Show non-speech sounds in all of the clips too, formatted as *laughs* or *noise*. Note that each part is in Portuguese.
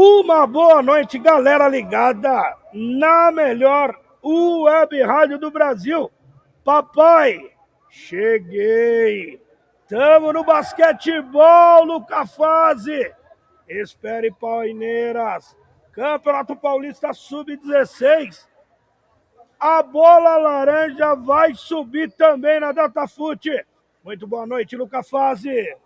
Uma boa noite, galera ligada na melhor web rádio do Brasil. Papai, cheguei. Tamo no basquetebol, Luca Fase. Espere Paineiras. Campeonato Paulista Sub-16. A bola laranja vai subir também na Datafute. Muito boa noite, Luca Fase.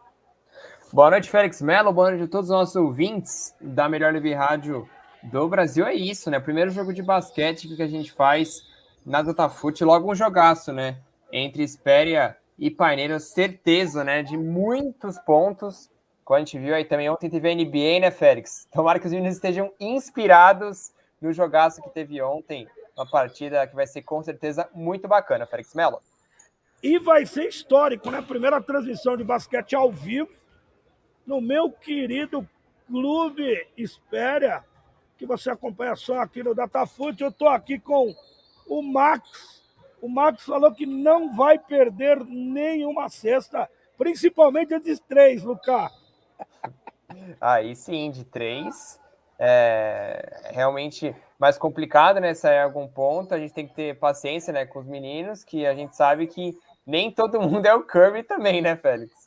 Boa noite, Félix Melo. Boa noite a todos os nossos ouvintes da Melhor Live Rádio do Brasil. É isso, né? Primeiro jogo de basquete que a gente faz na Datafute. Logo um jogaço, né? Entre Espéria e Paineiras. Certeza, né? De muitos pontos. Como a gente viu aí também ontem teve a NBA, né, Félix? Tomara que os meninos estejam inspirados no jogaço que teve ontem. Uma partida que vai ser com certeza muito bacana, Félix Melo. E vai ser histórico, né? Primeira transmissão de basquete ao vivo no meu querido Clube Espéria, que você acompanha só aqui no Datafute. Eu estou aqui com o Max. O Max falou que não vai perder nenhuma cesta, principalmente a de três, Lucas. *laughs* Aí sim, de três. É realmente mais complicado, né? Sair algum ponto. A gente tem que ter paciência né, com os meninos, que a gente sabe que nem todo *laughs* mundo é o Kirby também, né, Félix?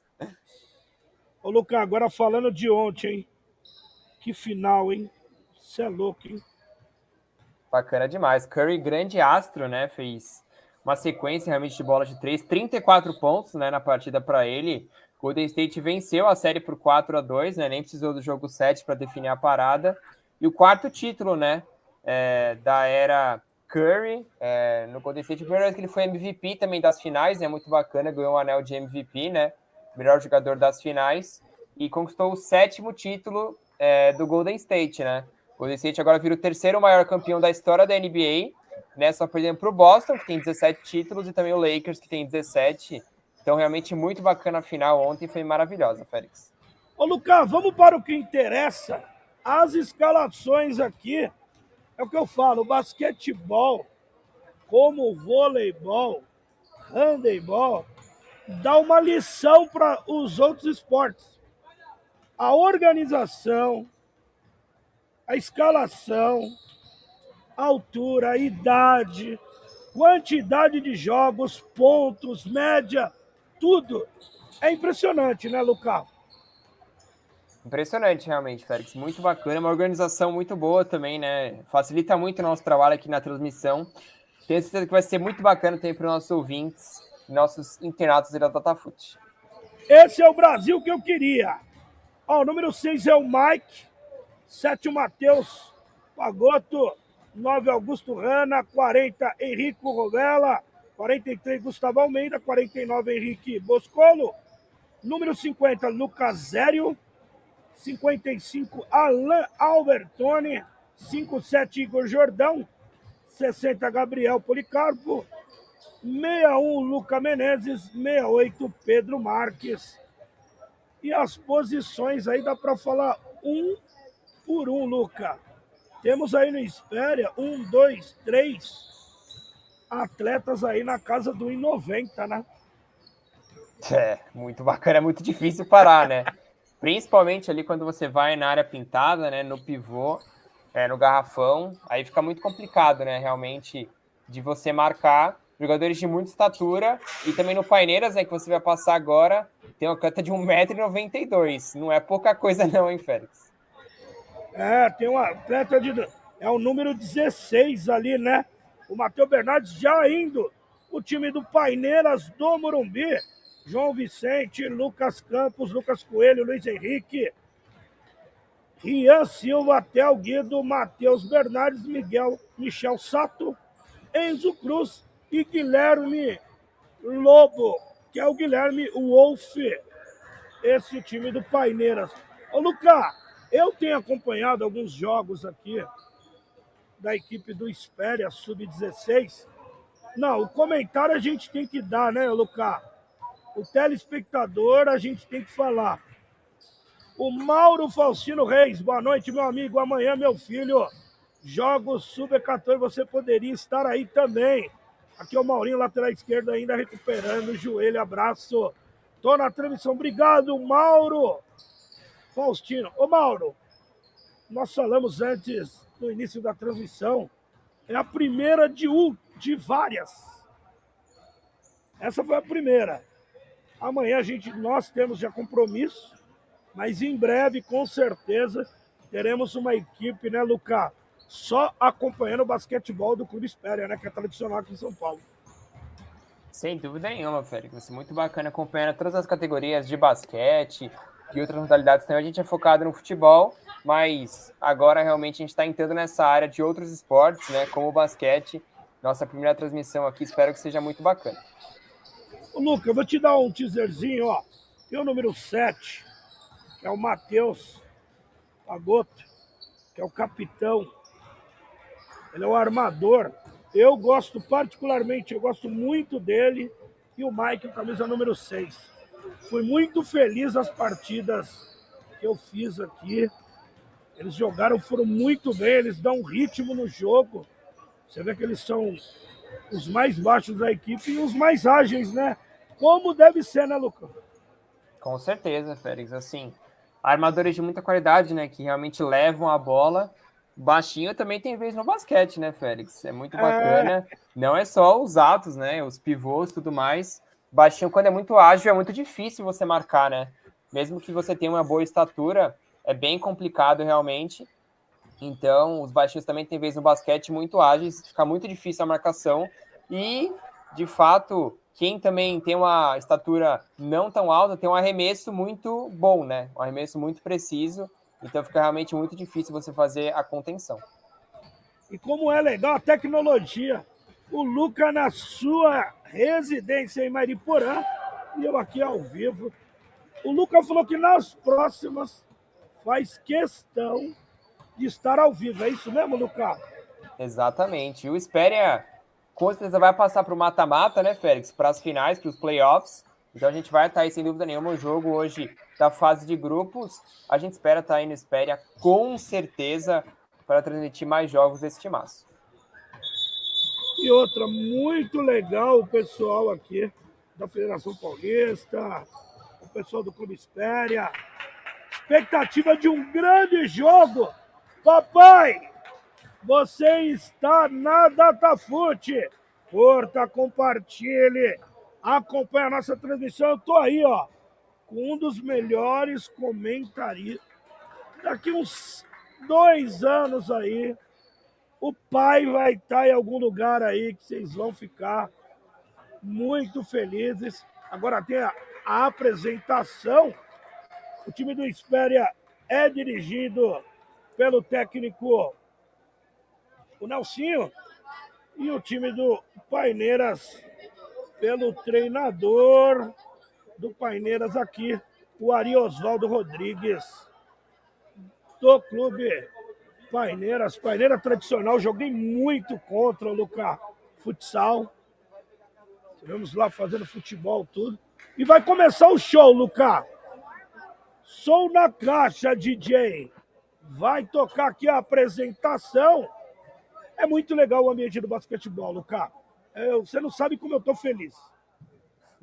Ô, Lucas, agora falando de ontem, hein? Que final, hein? Você é louco, hein? Bacana demais. Curry, grande astro, né? Fez uma sequência realmente de bola de três, 34 pontos né, na partida para ele. Golden State venceu a série por 4 a 2 né? Nem precisou do jogo 7 para definir a parada. E o quarto título, né? É, da era Curry é, no Golden State. A primeira vez que ele foi MVP também das finais, né? Muito bacana, ganhou o um anel de MVP, né? Melhor jogador das finais, e conquistou o sétimo título é, do Golden State, né? O Golden State agora vira o terceiro maior campeão da história da NBA, né? Só perdendo para o Boston, que tem 17 títulos, e também o Lakers, que tem 17. Então, realmente muito bacana a final ontem, foi maravilhosa, Félix. Ô, Lucas, vamos para o que interessa. As escalações aqui, é o que eu falo, o basquetebol, como o voleibol, handebol, dá uma lição para os outros esportes. A organização, a escalação, a altura, a idade, quantidade de jogos, pontos, média, tudo. É impressionante, né, Lucas? Impressionante, realmente, Félix. Muito bacana. Uma organização muito boa também, né? Facilita muito o nosso trabalho aqui na transmissão. Tenho certeza que vai ser muito bacana também para os nossos ouvintes nossos internatos da Datafute. Esse é o Brasil que eu queria. Ó, o número 6 é o Mike, 7 o Matheus Pagoto, 9 Augusto Rana, 40 Henrico Rovella, 43 Gustavo Almeida, 49 Henrique Boscolo, número 50 Lucas Zério, 55 Alain Albertoni, 57 Igor Jordão, 60 Gabriel Policarpo, 61 Luca Menezes, 68 Pedro Marques. E as posições aí dá para falar um por um, Luca. Temos aí no Espéria um, dois, três atletas aí na casa do 1,90, né? É, muito bacana, é muito difícil parar, né? *laughs* Principalmente ali quando você vai na área pintada, né? No pivô, é, no garrafão, aí fica muito complicado, né? Realmente de você marcar jogadores de muita estatura, e também no Paineiras, né, que você vai passar agora, tem uma canta de 1,92m. Não é pouca coisa *laughs* não, hein, Félix? É, tem uma atleta de... É o número 16 ali, né? O Matheus Bernardes já indo. O time do Paineiras do Morumbi. João Vicente, Lucas Campos, Lucas Coelho, Luiz Henrique, Rian Silva, Tel Guido, Matheus Bernardes, Miguel, Michel Sato, Enzo Cruz e Guilherme Lobo, que é o Guilherme Wolf, esse time do Paineiras. Ô, Lucas, eu tenho acompanhado alguns jogos aqui da equipe do Espéria Sub-16. Não, o comentário a gente tem que dar, né, Lucas? O telespectador a gente tem que falar. O Mauro Faustino Reis, boa noite, meu amigo. Amanhã, meu filho, jogos Sub-14, você poderia estar aí também. Aqui é o Maurinho, lateral esquerdo, ainda recuperando o joelho. Abraço. Tô na transmissão. Obrigado, Mauro. Faustino. Ô, Mauro, nós falamos antes, no início da transmissão, é a primeira de, de várias. Essa foi a primeira. Amanhã a gente, nós temos já compromisso, mas em breve, com certeza, teremos uma equipe, né, Lucas? Só acompanhando o basquetebol do Clube Espéria, né? Que é tradicional aqui em São Paulo. Sem dúvida nenhuma, Félix. Vai ser muito bacana acompanhando todas as categorias de basquete e outras modalidades também. A gente é focado no futebol, mas agora realmente a gente está entrando nessa área de outros esportes, né? Como o basquete. Nossa primeira transmissão aqui, espero que seja muito bacana. Ô, Luca, eu vou te dar um teaserzinho, ó. Tem o número 7, que é o Matheus Pagoto, que é o capitão. Ele é o armador. Eu gosto particularmente, eu gosto muito dele. E o Mike, camisa número 6. Fui muito feliz as partidas que eu fiz aqui. Eles jogaram, foram muito bem, eles dão ritmo no jogo. Você vê que eles são os mais baixos da equipe e os mais ágeis, né? Como deve ser, né, Lucão? Com certeza, Félix. Assim, armadores de muita qualidade, né? Que realmente levam a bola. Baixinho também tem vez no basquete, né, Félix? É muito bacana. É. Não é só os atos, né? Os pivôs e tudo mais. Baixinho, quando é muito ágil, é muito difícil você marcar, né? Mesmo que você tenha uma boa estatura, é bem complicado realmente. Então, os baixinhos também têm vez no basquete muito ágeis, fica muito difícil a marcação. E, de fato, quem também tem uma estatura não tão alta tem um arremesso muito bom, né? Um arremesso muito preciso. Então fica realmente muito difícil você fazer a contenção. E como é legal a tecnologia. O Luca na sua residência em Mariporã e eu aqui ao vivo. O Luca falou que nas próximas faz questão de estar ao vivo. É isso mesmo, Luca? Exatamente. E o Espéria com certeza vai passar para o mata-mata, né, Félix? Para as finais, para os playoffs. Então a gente vai estar aí, sem dúvida nenhuma, o jogo hoje da fase de grupos. A gente espera estar aí no Espéria, com certeza, para transmitir mais jogos desse timaço. E outra, muito legal o pessoal aqui da Federação Paulista, o pessoal do Clube Espéria. Expectativa de um grande jogo. Papai, você está na Datafute. Curta, compartilhe, acompanhe a nossa transmissão. Eu tô aí, ó, com um dos melhores comentaristas. Daqui uns dois anos aí, o pai vai estar em algum lugar aí que vocês vão ficar muito felizes. Agora tem a, a apresentação. O time do Espéria é dirigido pelo técnico o Nelsinho e o time do Paineiras pelo treinador do Paineiras aqui, o Ari Osvaldo Rodrigues, do clube Paineiras. Paineira tradicional, joguei muito contra o Luca Futsal. Estivemos lá fazendo futebol, tudo. E vai começar o show, Luca. Sou na caixa, DJ. Vai tocar aqui a apresentação é muito legal o ambiente do basquetebol, Lucas. É, você não sabe como eu tô feliz.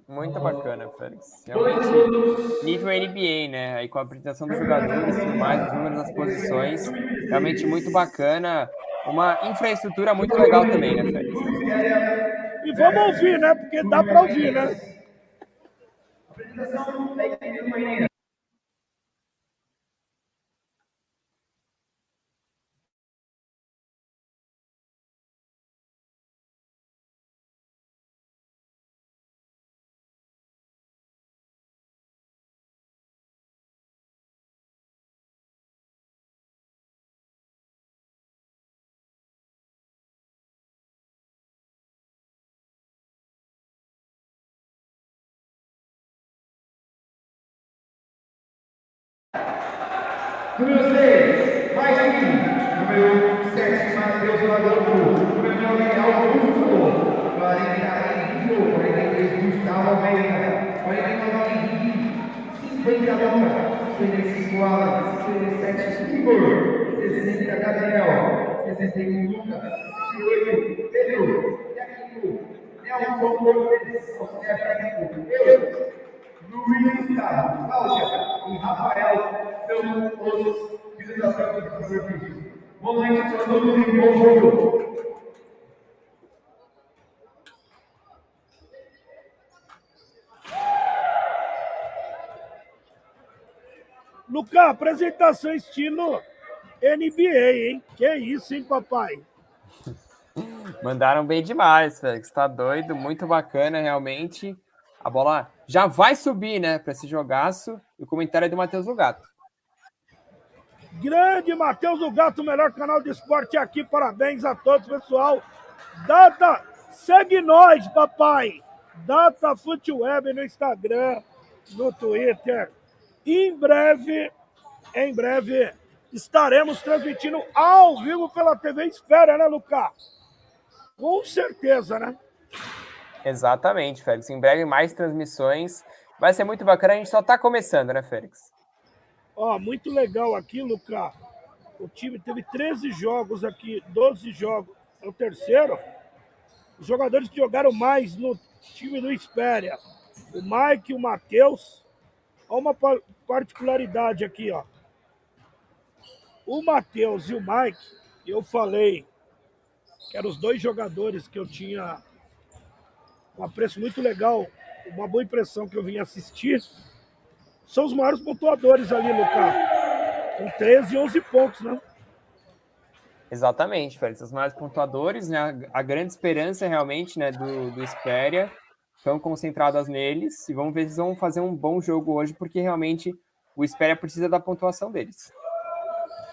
Muito bacana, Félix. Realmente, nível NBA, né? Aí com a apresentação dos jogadores, tudo mais, os números das posições. Realmente muito bacana. Uma infraestrutura muito legal também, né, Félix? E vamos ouvir, né? Porque dá para ouvir, né? Número 6, Mike. Número 7, Matheus Madoco. Número 9, Augusto. 40, Henrique. 43, Gustavo Almeida. 49, Henrique. 50, Luca. 55, Alan. 57, Igor. 60, Gabriel. 61, Lucas. 68, Pedro. Aqui, Nelson Cortes. Auxiliar técnico. Eu. Luiz, Cláudia e Rafael são os Volante para todos em bom jogo. Lucas, apresentação estilo NBA, hein? Que isso, hein, papai? *laughs* Mandaram bem demais, Félix. Tá doido, muito bacana, realmente. A bola já vai subir, né, para esse jogaço. E o comentário é do Matheus Lugato. Grande Matheus Lugato, melhor canal de esporte aqui. Parabéns a todos, pessoal. Data, segue nós, papai. Data Futeweb no Instagram, no Twitter. Em breve, em breve, estaremos transmitindo ao vivo pela TV Espera, né, Lucas? Com certeza, né? Exatamente, Félix. Em breve mais transmissões. Vai ser muito bacana, a gente só está começando, né, Félix? Ó, muito legal aqui, Lucas. O time teve 13 jogos aqui, 12 jogos. É o terceiro. Os jogadores que jogaram mais no time do Espéria. O Mike o Matheus. Olha uma particularidade aqui, ó. O Matheus e o Mike, eu falei que eram os dois jogadores que eu tinha um apreço muito legal, uma boa impressão que eu vim assistir, são os maiores pontuadores ali, Lucas. Com 13 e 11 pontos, né? Exatamente, Félix. Os maiores pontuadores, né? A grande esperança realmente né, do, do Espéria estão concentradas neles e vamos ver se eles vão fazer um bom jogo hoje, porque realmente o Espéria precisa da pontuação deles.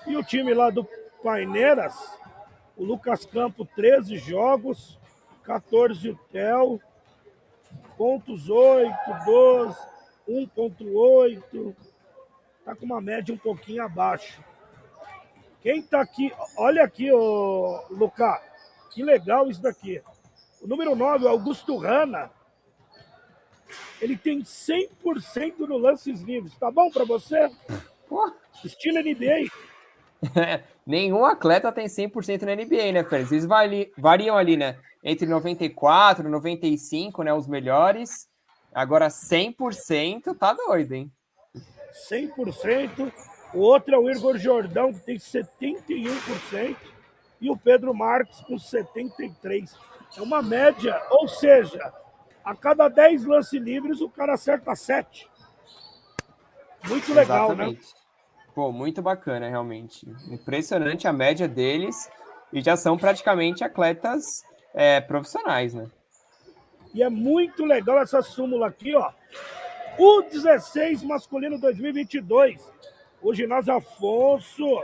E o time lá do Paineiras, o Lucas Campo, 13 jogos, 14 o Theo, pontos 8, 12, 1.8. Tá com uma média um pouquinho abaixo. Quem tá aqui, olha aqui, ô, Lucas, que legal isso daqui. O número 9, Augusto Rana, ele tem 100% no lances livres. Tá bom para você? Estilo NBA. *laughs* Nenhum atleta tem 100% na NBA, né, Félix? Eles variam ali, né? Entre 94 e 95, né? Os melhores. Agora 100% tá doido, hein? 100%. O outro é o Igor Jordão, que tem 71%. E o Pedro Marques com 73%. É uma média, ou seja, a cada 10 lances livres o cara acerta 7. Muito legal, né? Exatamente. né? Pô, muito bacana, realmente. Impressionante a média deles e já são praticamente atletas é, profissionais, né? E é muito legal essa súmula aqui, ó. O 16 masculino 2022. O ginásio Afonso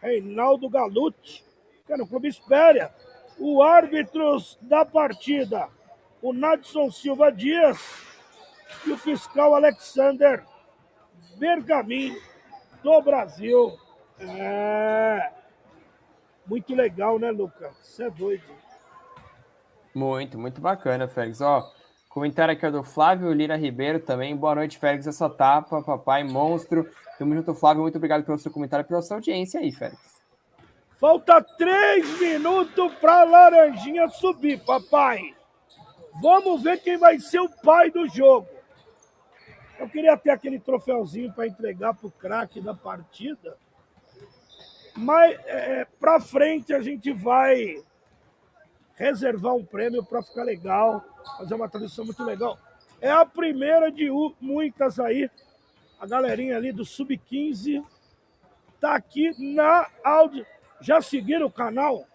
Reinaldo Galute, que é no Clube Espéria. O árbitros da partida, o Nadson Silva Dias e o fiscal Alexander Bergamin do Brasil. É. Muito legal, né, Lucas? Você é doido. Muito, muito bacana, Félix. Ó, comentário aqui é do Flávio Lira Ribeiro também. Boa noite, Félix. Essa tapa, papai, monstro. Tamo junto, Flávio. Muito obrigado pelo seu comentário e pela sua audiência aí, Félix. Falta três minutos para Laranjinha subir, papai. Vamos ver quem vai ser o pai do jogo. Eu queria ter aquele troféuzinho para entregar para o craque da partida. Mas é, é para frente a gente vai reservar um prêmio para ficar legal, fazer uma tradição muito legal. É a primeira de muitas aí. A galerinha ali do Sub-15 tá aqui na áudio. Já seguiram o canal?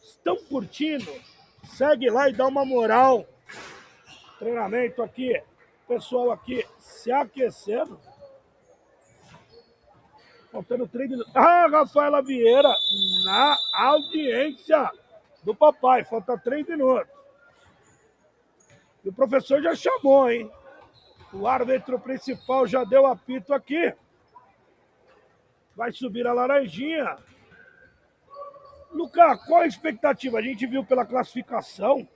Estão curtindo? Segue lá e dá uma moral. Treinamento aqui pessoal aqui se aquecendo. Faltando três minutos. Ah, Rafaela Vieira na audiência do papai. Falta três minutos. E o professor já chamou, hein? O árbitro principal já deu apito aqui. Vai subir a laranjinha. Lucas, qual a expectativa? A gente viu pela classificação.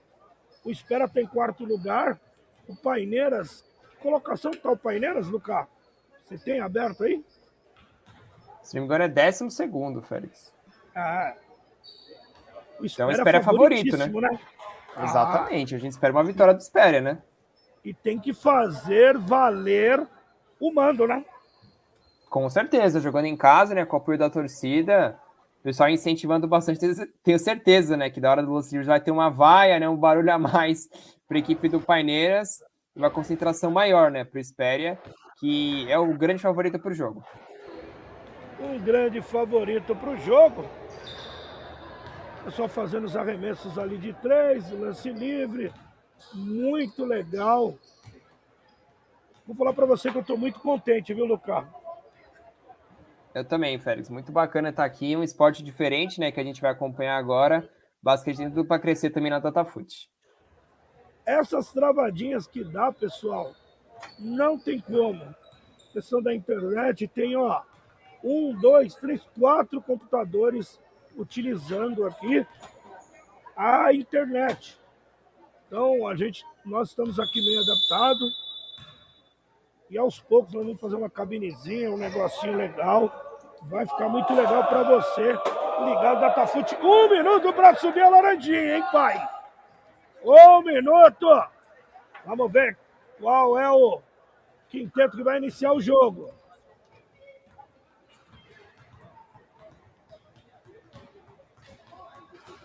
O Espera tem quarto lugar o Paineiras. Colocação que tá o Paineiras, Lucas? Você tem aberto aí? Se não me engano, é décimo segundo, Félix. Ah. Então, espera é favorito, né? né? Exatamente. Ah. A gente espera uma vitória do Espera, né? E tem que fazer valer o mando, né? Com certeza, jogando em casa, né, com o apoio da torcida, o pessoal incentivando bastante. Tenho certeza, né, que da hora do Los Angeles vai ter uma vaia, né, um barulho a mais para a equipe do Paineiras, uma concentração maior, né, para o Espéria, que é o grande favorito para o jogo. Um grande favorito para o jogo. Só fazendo os arremessos ali de três, lance livre, muito legal. Vou falar para você que eu estou muito contente, viu, Lucas? Eu também, Félix. Muito bacana estar aqui. Um esporte diferente, né, que a gente vai acompanhar agora. Basquete tudo para crescer também na DataFoot. Essas travadinhas que dá, pessoal, não tem como. Questão da internet tem, ó, um, dois, três, quatro computadores utilizando aqui a internet. Então, a gente, nós estamos aqui meio adaptado e aos poucos nós vamos fazer uma cabinezinha, um negocinho legal. Vai ficar muito legal para você ligado Datafute. Um minuto para subir a laranjinha, hein, pai? Um minuto! Vamos ver qual é o quinteto que vai iniciar o jogo.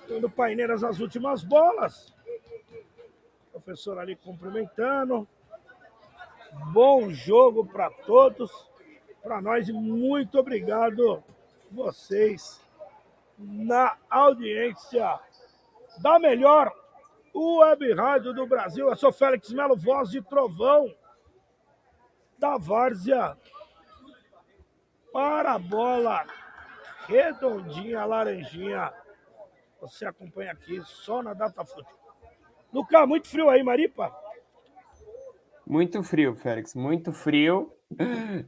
Tendo Paineiras as últimas bolas. Professor ali cumprimentando. Bom jogo para todos, para nós e muito obrigado vocês na audiência da melhor web rádio do Brasil. Eu sou Félix Melo, voz de trovão da Várzea para a bola redondinha, laranjinha. Você acompanha aqui só na Data Futebol. Lucas, muito frio aí, Maripa? Muito frio, Félix, muito frio.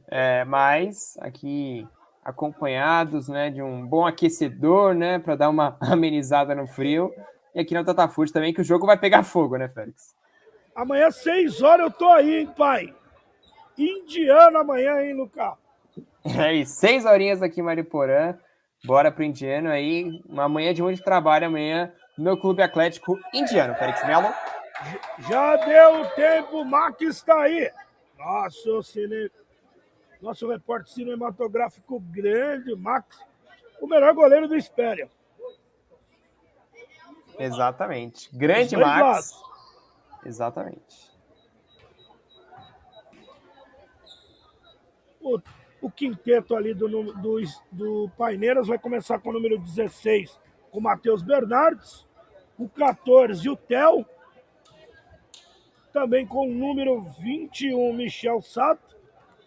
É, mas aqui acompanhados né, de um bom aquecedor, né? Para dar uma *laughs* amenizada no frio. E aqui no Tatafute também, que o jogo vai pegar fogo, né, Félix? Amanhã, seis horas, eu tô aí, hein, pai? Indiana amanhã, hein, Lucas? É isso, seis horinhas aqui em Mariporã. Bora pro Indiano aí. Uma manhã de muito trabalho amanhã no Clube Atlético Indiano. Félix Melo. Já deu tempo, Max está aí. Nosso, cine... Nosso repórter cinematográfico grande, Max. O melhor goleiro do Espéria. Exatamente. Grande Max. Lados. Exatamente. O, o quinteto ali do, do, do Paineiras vai começar com o número 16, com o Matheus Bernardes. O 14, o Theo também com o número 21, Michel Sato,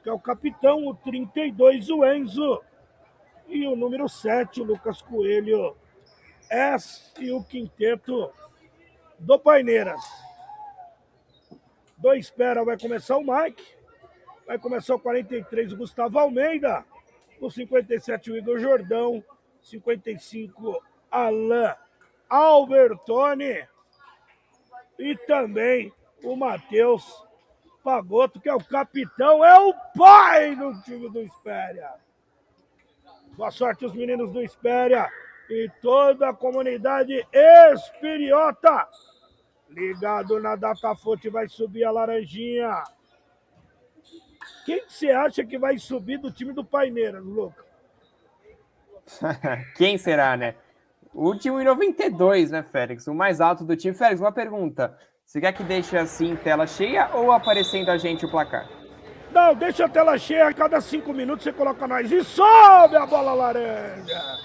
que é o capitão, o 32, o Enzo, e o número 7, o Lucas Coelho, S e o quinteto do Paineiras. Do Espera vai começar o Mike, vai começar o 43, o Gustavo Almeida, o 57, o Igor Jordão, 55, Alain Albertone, e também o Matheus Pagoto, que é o capitão, é o pai do time do Espéria. Boa sorte os meninos do Espéria e toda a comunidade esperiota. Ligado na Datafute vai subir a laranjinha. Quem você acha que vai subir do time do Paineira, Luca? *laughs* Quem será, né? O último em 92, né, Félix? O mais alto do time. Félix, uma pergunta. Você quer que deixe assim tela cheia ou aparecendo a gente o placar? Não, deixa a tela cheia, a cada cinco minutos você coloca nós e sobe a bola laranja.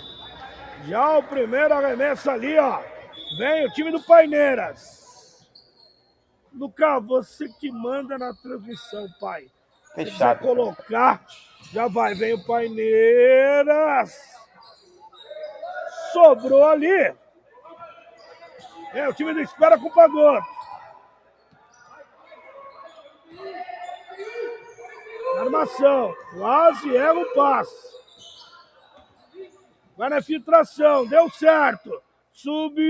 Já o primeiro arremesso ali, ó. Vem o time do Paineiras. Lucas, você que manda na transmissão, pai. Fechado. Se colocar, já vai, vem o Paineiras. Sobrou ali. É, o time do Espera com o Pagoto. Armação. Quase erra o passe. Vai na filtração. Deu certo. Subiu.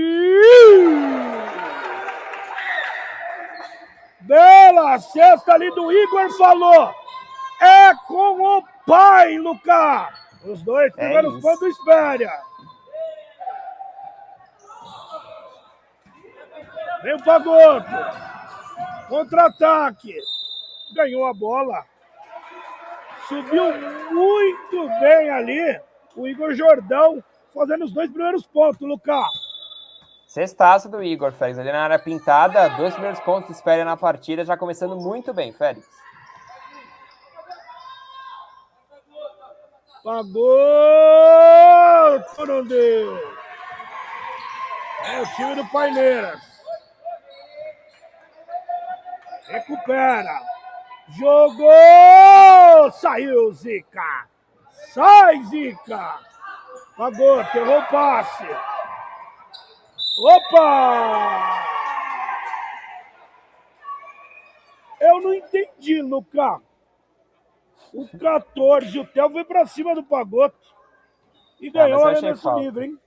Bela cesta ali do Igor falou. É com o pai, Lucas. Os dois é primeiros é pontos do Espéria. Vem o Pagoto. Contra-ataque. Ganhou a bola Subiu muito bem ali o Igor Jordão, fazendo os dois primeiros pontos, Lucas. Sextaço do Igor, Félix. Ali na área pintada, dois primeiros pontos de espera na partida, já começando muito bem, Félix. Pagou! Deu! É o time do Paineiras. Recupera. Jogou! Saiu, Zica! Sai, Zica! Pagou, terrou o passe. Opa! Eu não entendi, Lucas. O 14, o Theo foi pra cima do Pagoto e Ah, ganhou mas a falta. livro, hein?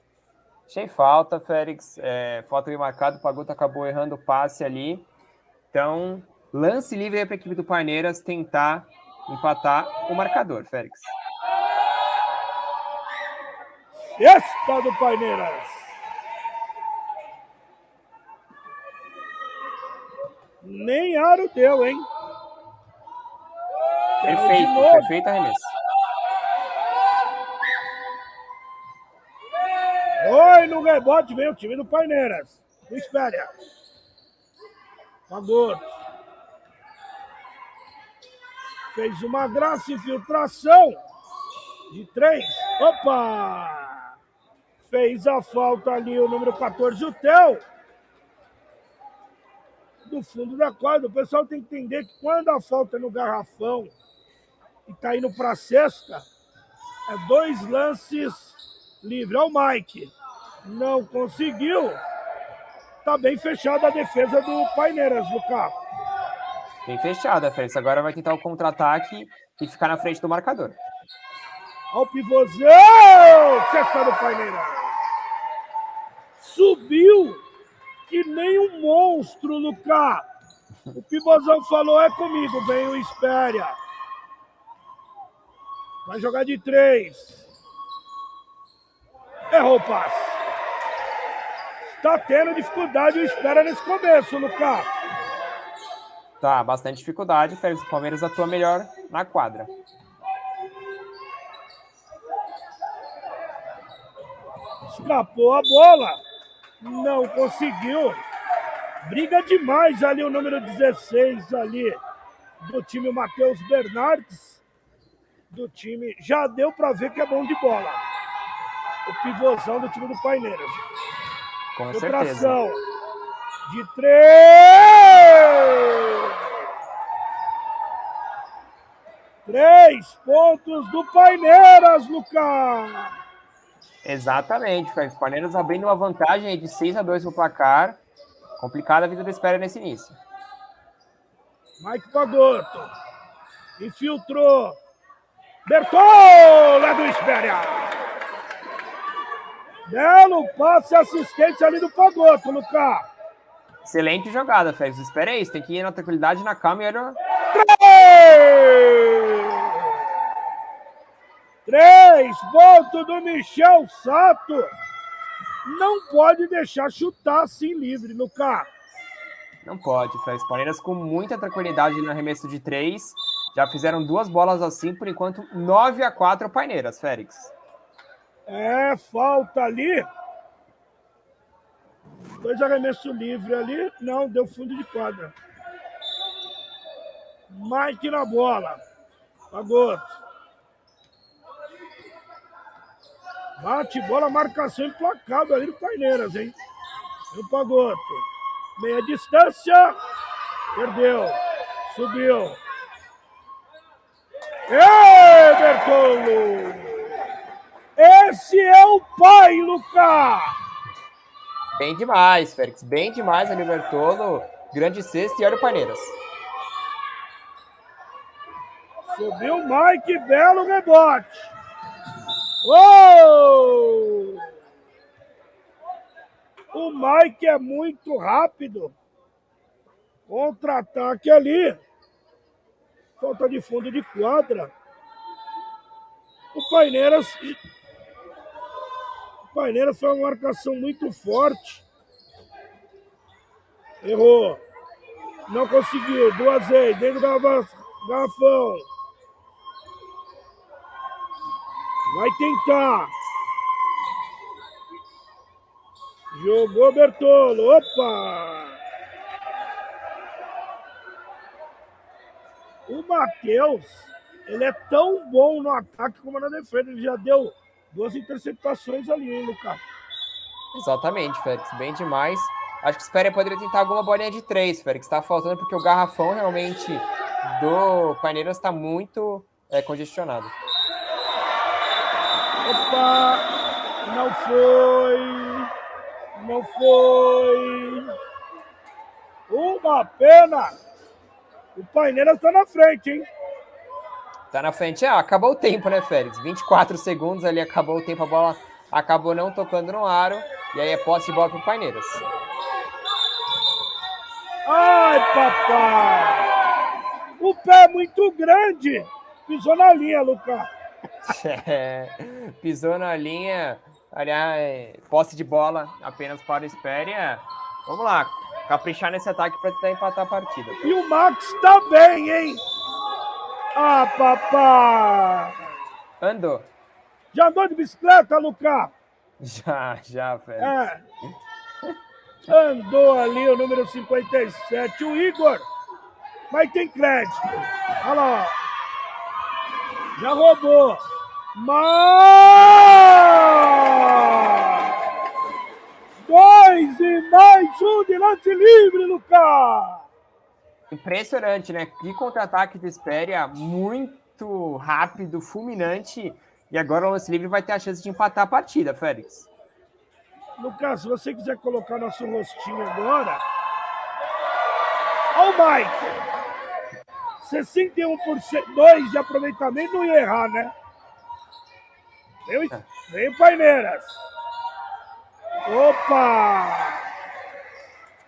Achei falta, Félix. É, falta bem marcado. O Pagoto acabou errando o passe ali. Então, lance livre aí para a equipe do Paineiras tentar empatar o marcador, Félix. Sexta do Paineiras. Nem aro deu, hein? Perfeito, perfeito arremesso. Oi, no rebote vem o time do Paineiras. Do Espéria. Pagoto. Fez uma graça infiltração. De três. Opa! Fez a falta ali o número 14, o Theo. Do fundo da quadra. O pessoal tem que entender que quando a falta é no garrafão e tá indo pra cesta, é dois lances livre. Olha o Mike. Não conseguiu. Tá bem fechada a defesa do Paineiras, Lucas. Bem fechada, Félix. Agora vai tentar o contra-ataque e ficar na frente do marcador. Olha o pivôzão! Cesta do Paineiras. Subiu que nem um monstro, Lucas. O pivôzão falou, é comigo, vem o Espéria. Vai jogar de três. Errou o passe. Está tendo dificuldade o Espéria nesse começo, Lucas. Tá, bastante dificuldade. Félix, o Palmeiras atua melhor na quadra. Escapou a bola. Não conseguiu. Briga demais ali o número 16 ali do time Matheus Bernardes. Do time. Já deu para ver que é bom de bola. O pivôzão do time do Paineiras. Com certeza. Filtração. De três. Três pontos do Paineiras, Lucas. Exatamente, Félix. Palmeiras abrindo uma vantagem de 6 a 2 no placar. Complicada a vida da espera nesse início. Mike Pagotto. Infiltrou. Bertola do Espéria. Belo passe assistência ali do Pagotto, Lucas. Excelente jogada, Félix. Espera aí, tem que ir na tranquilidade, na calma e olha. Três! Três pontos do Michel Sato. Não pode deixar chutar assim livre, Lucas. Não pode, Félix. Palmeiras com muita tranquilidade no arremesso de 3. Já fizeram duas bolas assim, por enquanto 9 a 4 Paineiras, Félix. É, falta ali. Dois arremessos livres ali. Não, deu fundo de quadra. Mike na bola. Pagoto. Bate bola, marcação implacável ali do Paineiras, hein? No Pagoto. Meia distância. Perdeu. Subiu. Ê, Bertolo! Esse é o pai, Lucas! Bem demais, Félix. Bem demais a Libertolo. Grande sexta e olha o Paineiras. Subiu o Mike, belo rebote. Uou! O Mike é muito rápido. Contra-ataque ali. Falta de fundo de quadra. O Paineiras. O Paineiras foi uma marcação muito forte. Errou. Não conseguiu. Duas vezes. Dentro da garrafão. Vai tentar. Jogou Bertolo. Opa! O Matheus, ele é tão bom no ataque como na defesa. Ele já deu duas interceptações ali, hein, Lucas? Exatamente, Félix. Bem demais. Acho que o Spera poderia tentar alguma bolinha de três, Félix. Está faltando porque o garrafão realmente do Paineiras está muito é, congestionado. Opa! Não foi! Não foi! Uma pena! O Paineiras está na frente, hein? Tá na frente. Ah, acabou o tempo, né, Félix? 24 segundos ali, acabou o tempo, a bola acabou não tocando no aro. E aí é posse de bola para o Paineiras. Ai, papai! O pé é muito grande. Pisou na linha, Lucas. *laughs* É, pisou na linha. Aliás, posse de bola apenas para o Espéria. Vamos lá, caprichar nesse ataque para tentar empatar a partida. E o Max tá bem, hein? Ah, papai! Andou. Já andou de bicicleta, Lucas? Já, já, velho. É. Andou ali o número 57, o Igor. Mas tem crédito. Olha lá, ó. Já roubou. Mas... Dois e mais um de lance livre, Lucas. Impressionante, né? Que contra-ataque do Espéria, muito rápido, fulminante. E agora o lance livre vai ter a chance de empatar a partida, Félix. Lucas, se você quiser colocar nosso rostinho agora. Olha o Mike. 61% 2 de aproveitamento não ia errar, né? Veio, veio Paineiras. Opa!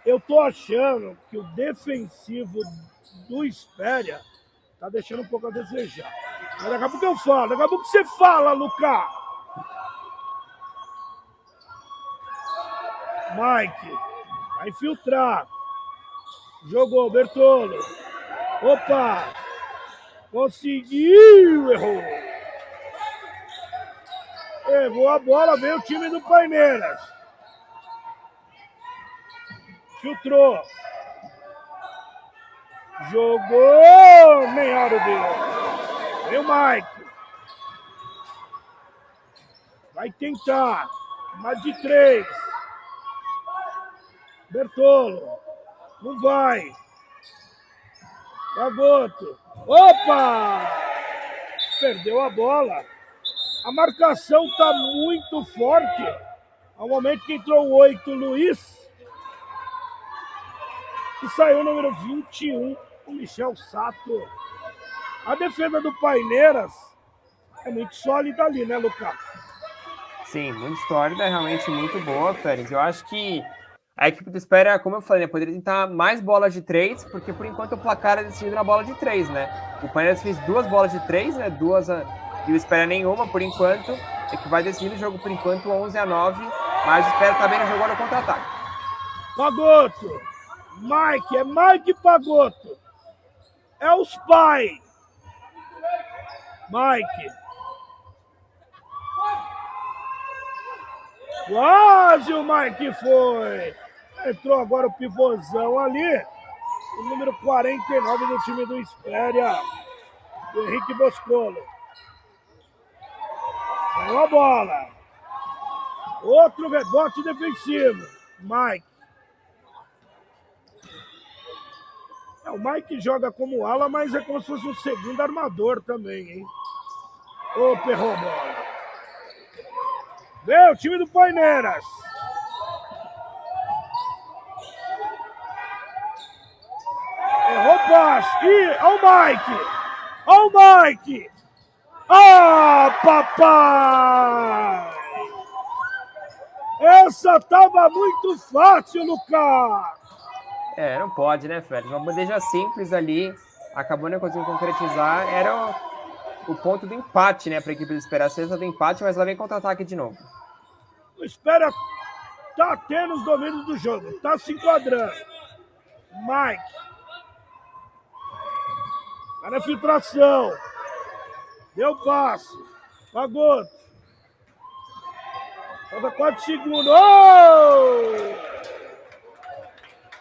Eu tô achando que o defensivo do Espéria tá deixando um pouco a desejar. Mas daqui a pouco eu falo, daqui a pouco você fala, Lucas. Mike, vai infiltrar. Jogou, Bertolo. Opa! Conseguiu, errou. Errou a bola, veio o time do Paineiras. Filtrou. Jogou, nem hora deu. Veio o Mike. Vai tentar. Mais de três. Bertolo. Não vai. Gagoto. Opa! Perdeu a bola. A marcação está muito forte. Ao momento que entrou o 8, Luiz. E saiu o número 21, o Michel Sato. A defesa do Paineiras é muito sólida ali, né, Lucas? Sim, muito sólida, realmente muito boa, Félix. Eu acho que a equipe do Espera, como eu falei, né, poderia tentar mais bolas de três, porque por enquanto o placar é decidido na bola de três, né? O Palmeiras fez duas bolas de três, né? Duas e o Espera nenhuma por enquanto. É que vai decidir o jogo por enquanto 11 a 9, mas o Espera também não jogou no contra-ataque. Pagoto, Mike, é Mike Pagoto. É os pai. Mike. Quase o Mike foi. Entrou agora o pivôzão ali. O número 49 do time do Espéria. O Henrique Boscolo. Ganhou a bola. Outro rebote defensivo. Mike. É, o Mike joga como ala, mas é como se fosse um segundo armador também, hein? Ô, perrou bola. Vem o time do Paineiras. Errou passe. Ih, olha o Mike. Olha o Mike. Ah, papai. Essa tava muito fácil, Lucas. É, não pode, né, Fred? Uma bandeja simples ali, acabou não conseguindo concretizar. Era o, o ponto do empate, né, para a equipe do Espera. A sexta do empate, mas lá vem contra-ataque de novo. O Espera tá tendo os domínios do jogo, tá se enquadrando. Mike. Tá na filtração. Deu passe. Pagoto. Falta 4 segundos. Oh!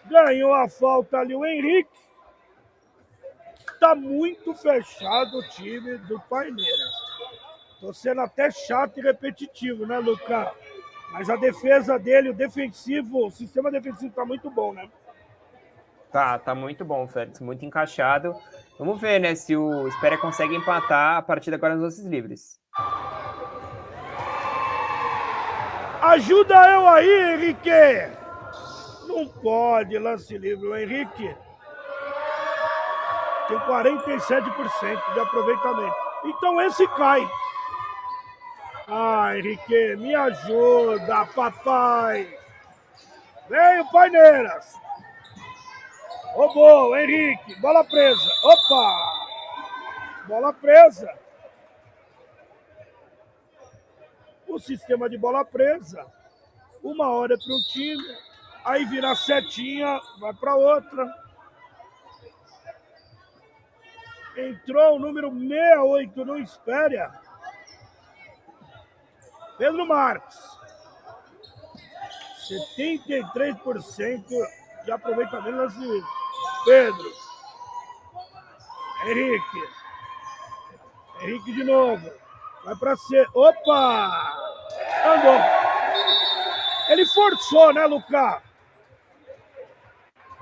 Ganhou a falta ali o Henrique. Tá muito fechado o time do Paineiras. Tô sendo até chato e repetitivo, né, Lucas? Mas a defesa dele, o defensivo, o sistema defensivo tá muito bom, né? Tá, tá muito bom, Félix, muito encaixado. Vamos ver, né, se o Espera consegue empatar a partida agora nos lances livres. Ajuda eu aí, Henrique! Não pode lance livre. O Henrique tem 47% de aproveitamento. Então esse cai. Ah, Henrique, me ajuda, papai. Vem Paineiras. Roubou, Henrique. Bola presa. Opa! Bola presa. O sistema de bola presa. Uma hora para um time, aí vira setinha, vai para outra. Entrou o número 68 no Espéria. Pedro Marques. 73% de aproveitamento nas Pedro. Henrique. Henrique de novo. Vai para C. Opa! Andou. Ele forçou, né, Lucas?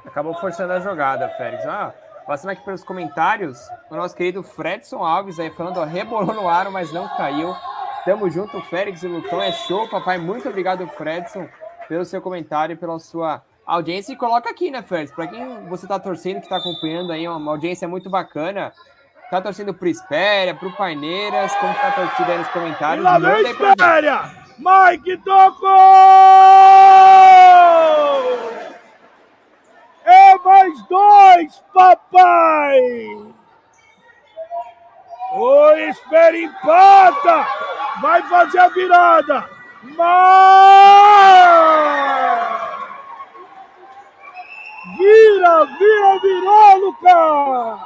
Acabou forçando a jogada, Félix. Ah, passando aqui pelos comentários, o nosso querido Fredson Alves aí falando, ó, rebolou no aro, mas não caiu. Tamo junto, Félix e Lutão. É show, papai. Muito obrigado, Fredson, pelo seu comentário e pela sua audiência. E coloca aqui, né, Félix? Para quem você tá torcendo, que tá acompanhando aí, uma audiência muito bacana. Tá torcendo pro Espéria, pro Paineiras, como tá a torcida aí nos comentários. E lá vem Espéria! Mike tocou! É mais dois, papai! O Espera empata! Vai fazer a virada! Mas... Vira, vira, virou, Lucas!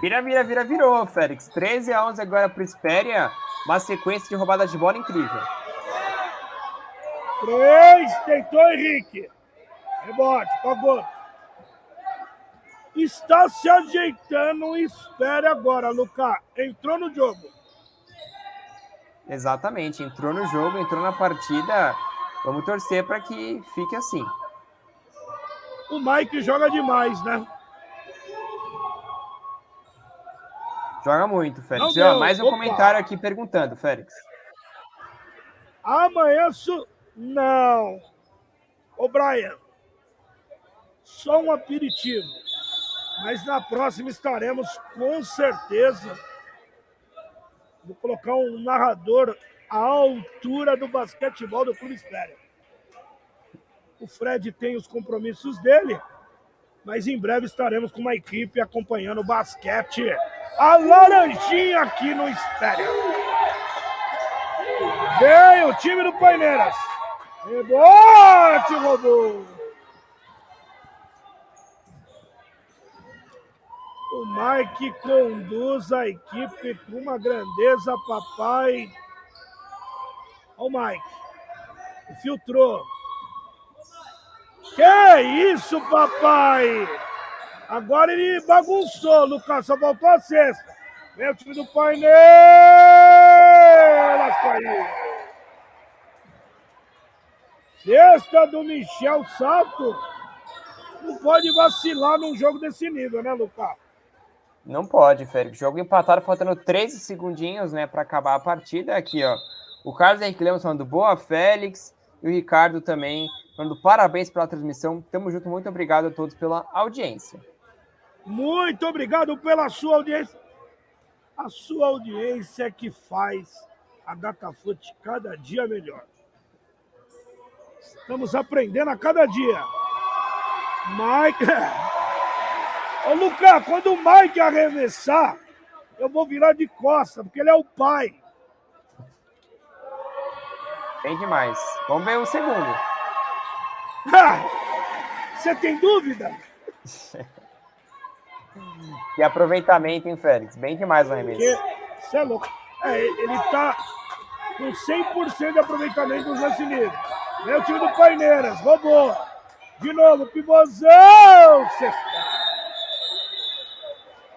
Vira, vira, vira, virou, Félix. 13 a 11 agora para o Espéria. Uma sequência de roubadas de bola incrível. 3, tentou Henrique. Rebote, pagou está se ajeitando e espere agora, Lucas. Entrou no jogo. Exatamente, entrou no jogo, entrou na partida. Vamos torcer para que fique assim. O Mike joga demais, né? Joga muito, Félix. Ó, mais um Opa. comentário aqui perguntando, Félix. Amanhã. Não. Ô, Brian. Só um aperitivo. Mas na próxima estaremos com certeza. Vou colocar um narrador à altura do basquetebol do Clube Espéria. O Fred tem os compromissos dele, mas em breve estaremos com uma equipe acompanhando o basquete. A Laranjinha aqui no Espéria. Vem o time do Paineiras. Rebote, robô. O Mike conduz a equipe com uma grandeza, papai. Olha o Mike. Filtrou. Que isso, papai? Agora ele bagunçou, Lucas. Só faltou a sexta. Vem o time do painel. caiu. Sexta do Michel Sato. Não pode vacilar num jogo desse nível, né, Lucas? Não pode, Félix. Jogo empatado, faltando 13 segundinhos, né, para acabar a partida. Aqui, ó. O Carlos Henrique Lemos falando boa, Félix. E o Ricardo também falando parabéns pela transmissão. Tamo junto, muito obrigado a todos pela audiência. Muito obrigado pela sua audiência. A sua audiência é que faz a DataFoot cada dia melhor. Estamos aprendendo a cada dia. Mike. Ô, Lucas, quando o Mike arremessar, eu vou virar de costa, porque ele é o pai. Bem demais. Vamos ver o segundo. Você tem dúvida? que *laughs* aproveitamento, hein, Félix? Bem demais o arremesso. Você é louco. É, ele tá. com 100% de aproveitamento dos lance livre. Vem o time do Paineiras, roubou. De novo, pivôzão!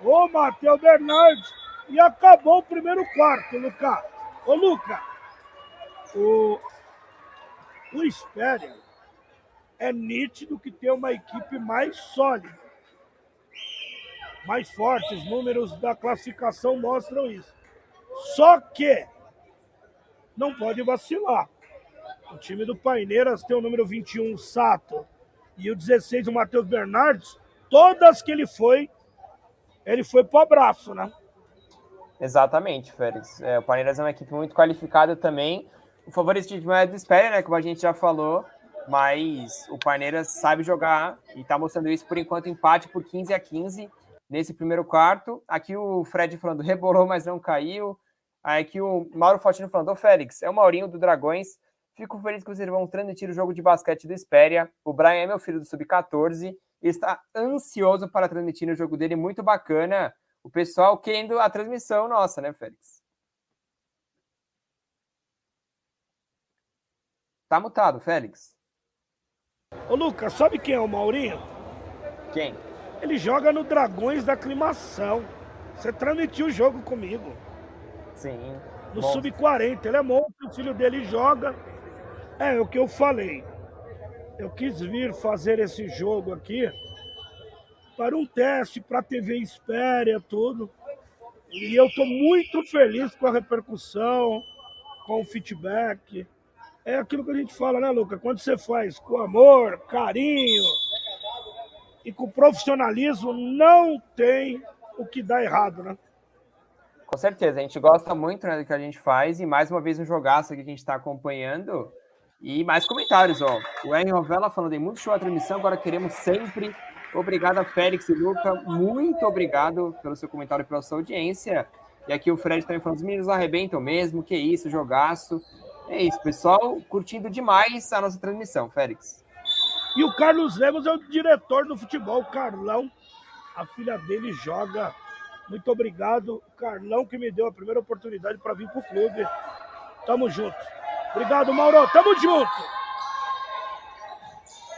O Matheus Bernardes. E acabou o primeiro quarto, Luca. Ô, Luca, o, o Espéria é nítido que tem uma equipe mais sólida, mais forte. Os números da classificação mostram isso. Só que não pode vacilar. O time do Paineiras tem o número 21, o Sato, e o 16, o Matheus Bernardes. Todas que ele foi, ele foi pro abraço, né? Exatamente, Félix. É, o Palmeiras é uma equipe muito qualificada também. O favoritismo é do Espera, né? Como a gente já falou. Mas o Palmeiras sabe jogar e está mostrando isso por enquanto empate por 15 a 15 nesse primeiro quarto. Aqui o Fred falando rebolou, mas não caiu. Aí aqui o Mauro Faustino falando: Ô Félix, é o Maurinho do Dragões. Fico feliz que vocês vão transmitir o jogo de basquete do Espéria. O Brian é meu filho do Sub-14 e está ansioso para transmitir o jogo dele, muito bacana o pessoal querendo a transmissão nossa, né, Félix? Tá mutado, Félix. Ô, Lucas, sabe quem é o Maurinho? Quem? Ele joga no Dragões da Aclimação. Você transmitiu o jogo comigo. Sim. No Sub-40. Ele é monstro, o filho dele joga. É, é o que eu falei. Eu quis vir fazer esse jogo aqui para um teste para a TV Espéria, tudo. E eu estou muito feliz com a repercussão, com o feedback. É aquilo que a gente fala, né, Luca? Quando você faz com amor, carinho e com profissionalismo, não tem o que dá errado, né? Com certeza, a gente gosta muito né, do que a gente faz e mais uma vez um jogaço que a gente está acompanhando. E mais comentários, ó. O Henry Rovella falando, em muito show a transmissão, agora queremos sempre Obrigado, Félix e Luca. Muito obrigado pelo seu comentário e pela sua audiência. E aqui o Fred também falando, os meninos arrebentam mesmo, que isso, jogaço. É isso, pessoal, curtindo demais a nossa transmissão, Félix. E o Carlos Lemos é o diretor do futebol, Carlão. A filha dele joga. Muito obrigado, Carlão, que me deu a primeira oportunidade para vir para o clube. Tamo junto. Obrigado, Mauro. Tamo junto.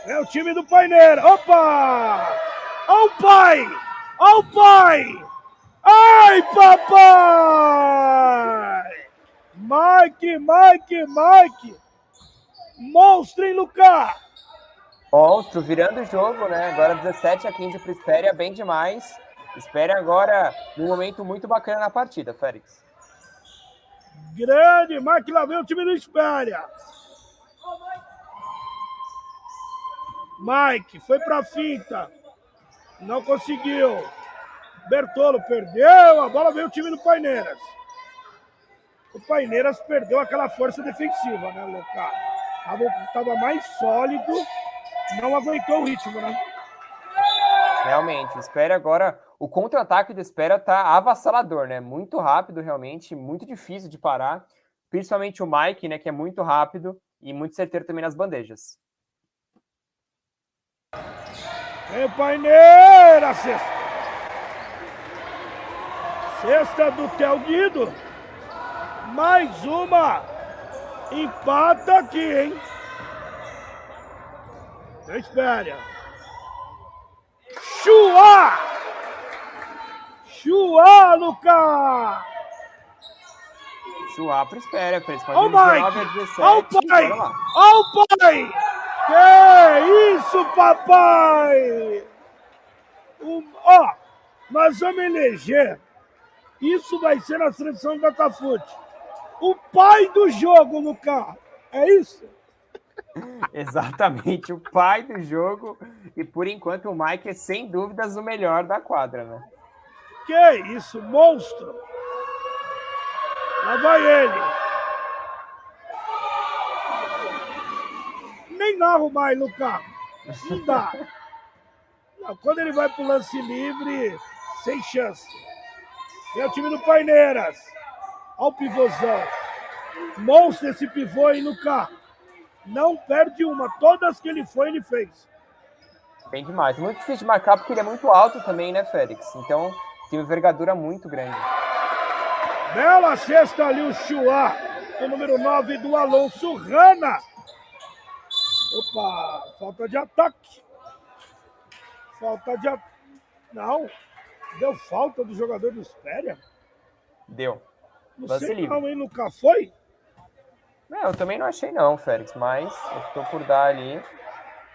É o time do Paineira. Opa! Ó o pai! Ó o pai! Ai, papai! Mike, Mike, Mike! Monstro, hein, Lucas? Monstro, virando o jogo, né? Agora 17 a 15 para o Espéria, bem demais. Espere agora um momento muito bacana na partida, Félix. Grande, Mike, lá vem o time do Espéria. Mike foi para finta. Não conseguiu. Bertolo perdeu. A bola veio o time do Paineiras. O Paineiras perdeu aquela força defensiva, né, Locar? Tava, tava mais sólido. Não aguentou o ritmo, né? Realmente, espera agora. O contra-ataque do Espera tá avassalador, né? Muito rápido, realmente, muito difícil de parar. Principalmente o Mike, né? Que é muito rápido e muito certeiro também nas bandejas. O Paineira, sexta. Sexta do Theo Guido. Mais uma. Empata aqui, hein? Espera. Chua! Chua, Lucas! Chua para espera, Fred. Olha o Mike! Olha o pai! Olha o pai! Que isso, papai! O, ó, nós vamos eleger. Isso vai ser na seleção do Datafute. O pai do jogo, Lucas. É isso? Exatamente, o pai do jogo. E por enquanto o Mike é sem dúvidas o melhor da quadra, né? Que isso, monstro! Lá vai ele. nem narro mais, Lucas. Não dá. Não, quando ele vai pro lance livre, sem chance. É o time do Paineiras. Olha o pivôzão. Monstro esse pivô aí, Lucas. Não perde uma. Todas que ele foi, ele fez. Bem demais. Muito difícil de marcar porque ele é muito alto também, né, Félix? Então tem uma envergadura muito grande. Bela cesta ali o Chua. o número 9 do Alonso Rana. Opa, falta de ataque. Falta de ataque. Não, deu falta do jogador do Espéria? Deu. Não Lance livre. não, hein? Nunca foi? Não, eu também não achei não, Félix, mas optou por dar ali.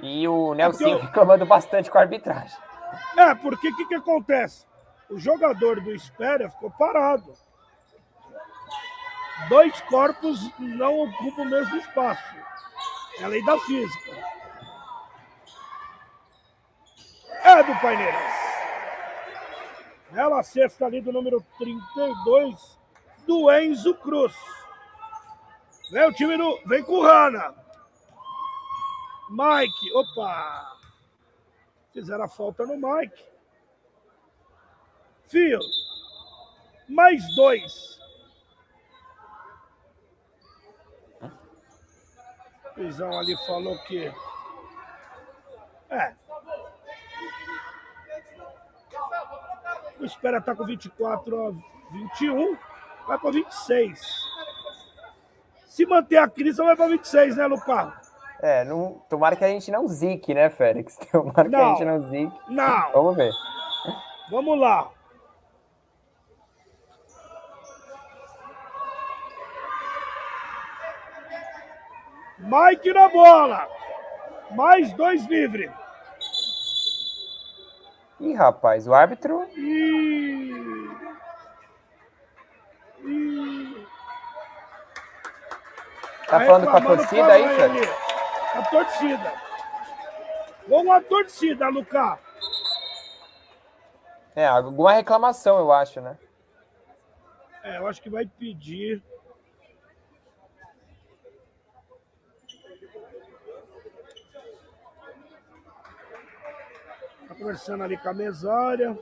E o Nelson eu- reclamando bastante com a arbitragem. É, porque o que, que acontece? O jogador do Espéria ficou parado. Dois corpos não ocupam o mesmo espaço. É a lei da física. É do Paineiras. Ela cesta ali do número 32 do Enzo Cruz. Vem o time do. Vem com o Rana. Mike. Opa! Fizeram a falta no Mike. Fio. Mais dois. O ali falou que. É. O Espera tá com 24 a 21. Vai para 26. Se manter a crise, vai para 26, né, Lucas? É, não, tomara que a gente não zique, né, Félix? *laughs* Tomara que a Não. gente não zique. Não. Vamos ver. Vamos lá. Mike na bola. Mais dois livres. Ih, rapaz, o árbitro. E... E... Tá falando com a torcida aí, ali. A torcida. Vamos a torcida, Lucas. É, alguma reclamação, eu acho, né? É, eu acho que vai pedir. Tá conversando ali com a mesária.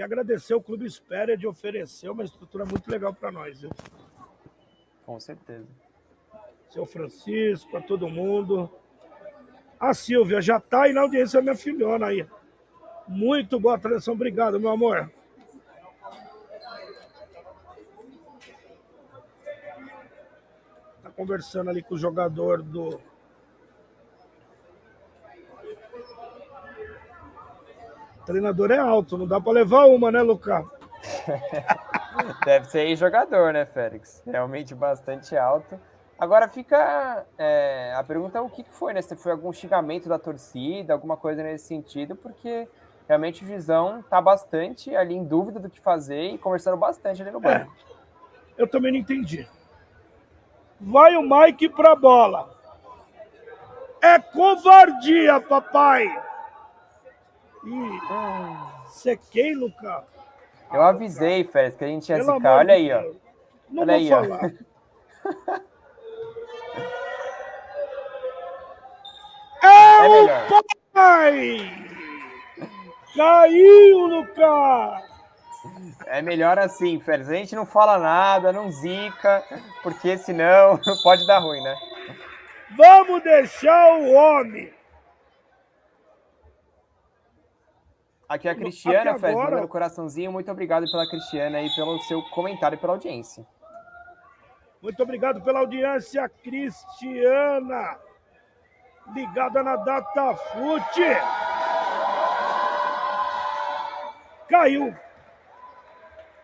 E agradecer o Clube Espéria de oferecer uma estrutura muito legal para nós, viu? Com certeza. Seu Francisco, a todo mundo. A Silvia já tá aí na audiência, minha filhona aí. Muito boa transmissão, obrigado, meu amor. Tá conversando ali com o jogador do. Treinador é alto, não dá pra levar uma, né, Lucas? *laughs* Deve ser jogador, né, Félix? Realmente bastante alto. Agora fica é, a pergunta é o que foi, né? Se foi algum xingamento da torcida, alguma coisa nesse sentido, porque realmente o Juizão tá bastante ali em dúvida do que fazer e conversando bastante ali no É, banco. eu também não entendi. Vai o Mike pra bola. É covardia, papai. Ih, Hum, sequei, Lucas. eu avisei, Félix, que a gente ia Pelo Olha aí, ó. Não Olha aí, ó. falar. *laughs* É, É o melhor. pai! Caiu, Lucas! É melhor assim, Félix. A gente não fala nada, não zica, porque senão *laughs* pode dar ruim, né? Vamos deixar o homem. Aqui é a Cristiana, Félix, agora- mandando coraçãozinho. Muito obrigado pela Cristiana aí, pelo seu comentário e pela audiência. Muito obrigado pela audiência, Cristiana. Ligada na Datafute. Caiu.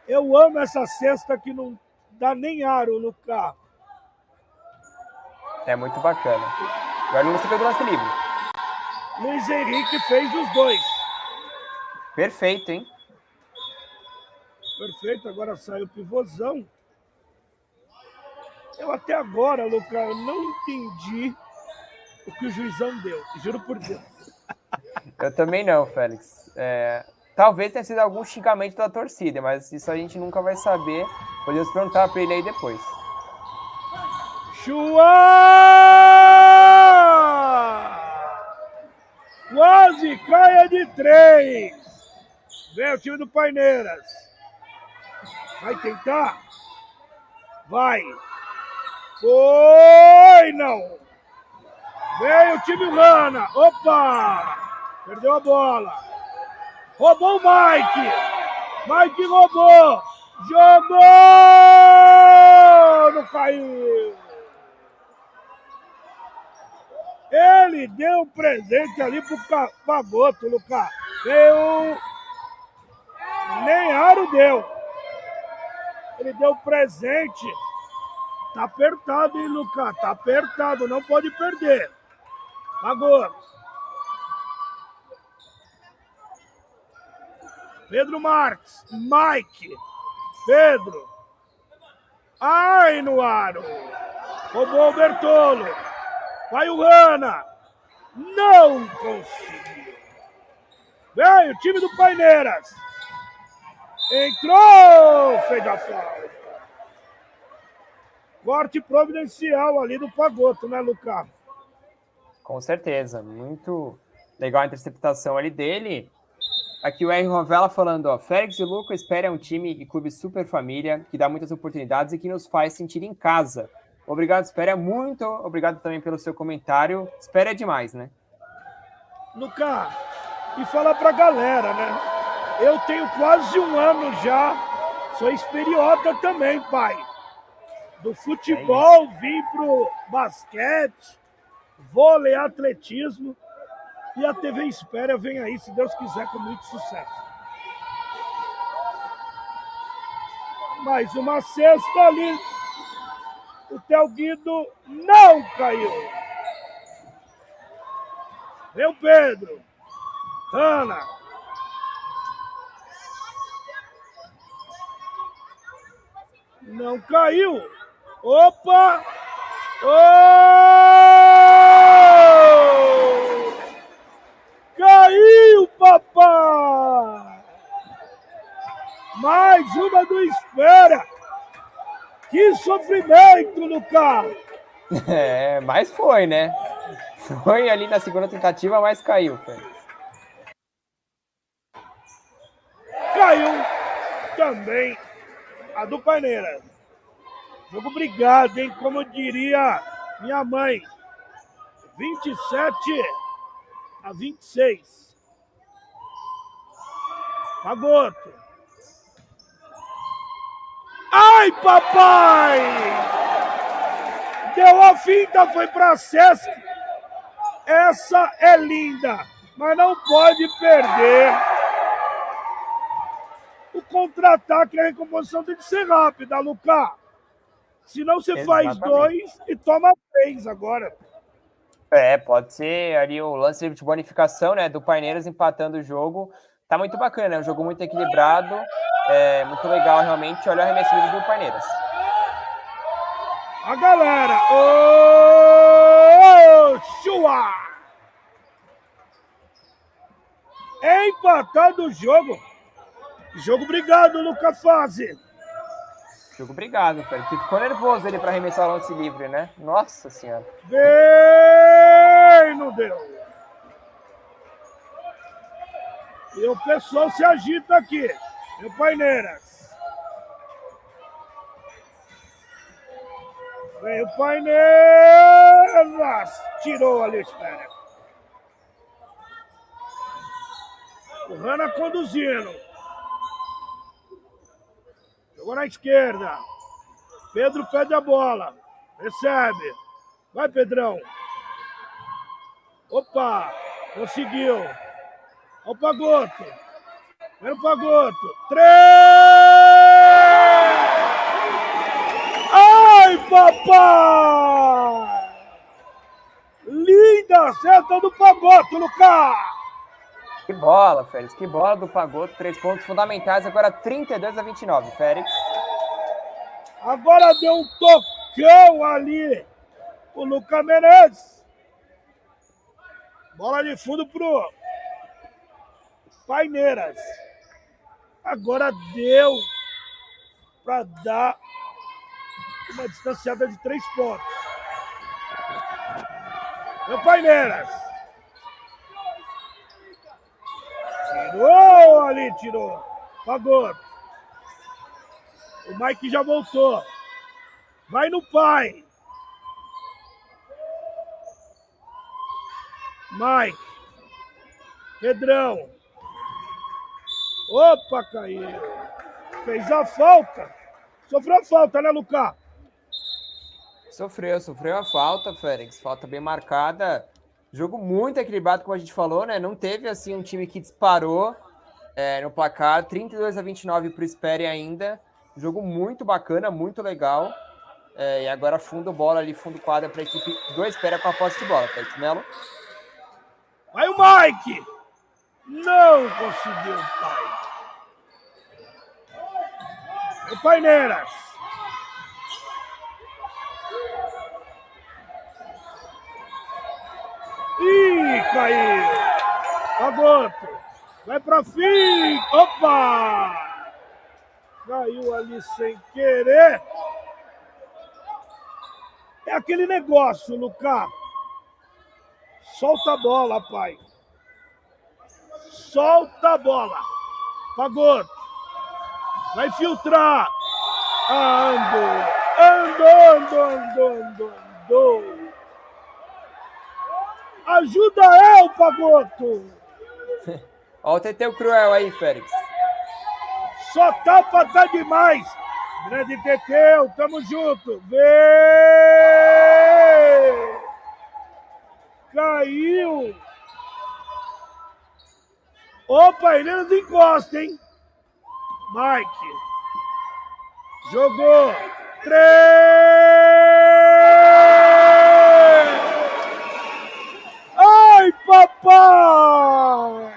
Eu amo essa cesta que não dá nem aro no carro. É muito bacana. Agora não você pegou o lance livre. Luiz Henrique fez os dois. Perfeito, hein? Perfeito, agora saiu o pivôzão. Eu até agora, Lucas, eu não entendi o que o juizão deu. Juro por Deus. *laughs* Eu também não, Félix. É, talvez tenha sido algum xingamento da torcida, mas isso a gente nunca vai saber. Podemos perguntar para ele aí depois. Chua! Quase caia de três. Vem o time do Paineiras. Vai tentar? Vai. Foi, não. Vem o time Rana. Opa! Perdeu a bola. Roubou o Mike. Mike roubou. Jogou! Não caiu! Ele deu um presente ali pro Pagoto, Lucas. Deu. Nem aro deu. Ele deu presente. Tá apertado, hein, Lucas? Tá apertado, não pode perder. Pagoto. Pedro Marques, Mike, Pedro. Ai, no aro. Roubou o Bertolo. Vai o Rana. Não conseguiu. Vem o time do Paineiras. Entrou, fez a falta. Corte providencial ali do Pagoto, né, Lucas? Com certeza. Muito legal a interceptação ali dele. Aqui o R. Rovella falando, ó, Félix e Luca espera um time e clube super família, que dá muitas oportunidades e que nos faz sentir em casa. Obrigado, Espera. Muito obrigado também pelo seu comentário. Espera é demais, né? Luca, e falar pra galera, né? Eu tenho quase um ano já, sou experiota também, pai. Do futebol, é vim pro basquete, vôlei, atletismo. E a TV Espera vem aí, se Deus quiser, com muito sucesso. Mais uma cesta ali. O Theo Guido não caiu. Vem o Pedro. Ana. Não caiu. Opa! Oh! Caiu, papai! Mais uma do Espera. Que sofrimento no carro! *laughs* É, mas foi, né? Foi ali na segunda tentativa, mas caiu, Félix. Caiu também a do Paineira. Jogo obrigado, hein? Como diria minha mãe. 27 a 26. Pagoto. Ai, papai! Deu a finta, foi para Sesc. Essa é linda, mas não pode perder. O contra-ataque, a recomposição tem que ser rápida, Lucas. Senão você Exatamente. faz dois e toma três agora. É, pode ser ali o lance de bonificação, né, do Paineiras empatando o jogo. Tá muito bacana, é um jogo muito equilibrado. É muito legal, realmente. Olha o arremesso do Paineiras. A galera! Ô, Chua! É empatado o jogo. Jogo obrigado, Luca Fase. Jogo obrigado, Fred. Ficou nervoso ele para arremessar o lance livre, né? Nossa senhora. Bem, não deu. E o pessoal se agita aqui. O Paineiras. Vem o Paineiras. Tirou ali, espera. O Rana conduzindo. Jogou na esquerda. Pedro pede a bola. Recebe. Vai, Pedrão. Opa! Conseguiu. Olha o Pagoto. Vem o Pagoto. Três! Ai, papai! Linda seta do Pagoto, Lucas! Que bola, Félix. Que bola do Pagoto. Três pontos fundamentais. Agora 32 a 29, Félix. Agora deu um tocão ali o Lucas Menezes. Bola de fundo pro Paineiras. Agora deu para dar uma distanciada de três pontos. Meu Paineiras. Tirou ali, tirou. Pagou. O Mike já voltou. Vai no pai. Mike. Pedrão. Opa, caiu. Fez a falta. Sofreu a falta, né, Lucas? Sofreu, sofreu a falta, Félix. Falta bem marcada. Jogo muito equilibrado, como a gente falou, né? Não teve assim um time que disparou é, no placar. 32 a 29 para o Espere ainda. Jogo muito bacana, muito legal. É, e agora fundo bola ali, fundo quadra para a equipe do Espera com a posse de bola. Félix Melo. Vai o Mike! Não conseguiu, pai. O Paineiras. Ih, caiu. Agoto. Vai pra fim. Opa! Caiu ali sem querer. É aquele negócio, Lucas. Solta a bola, pai. Solta a bola. Fagoto. Vai filtrar. Ah, andou. Andou, andou, andou, andou. Ajuda eu, Pagoto. *laughs* Olha o Teteu Cruel aí, Félix. Só tapa tá demais. Grande Teteu, tamo junto. Vê! Caiu. Opa, ele nos encosta, hein? Mike. Jogou. Três. Ai, papai!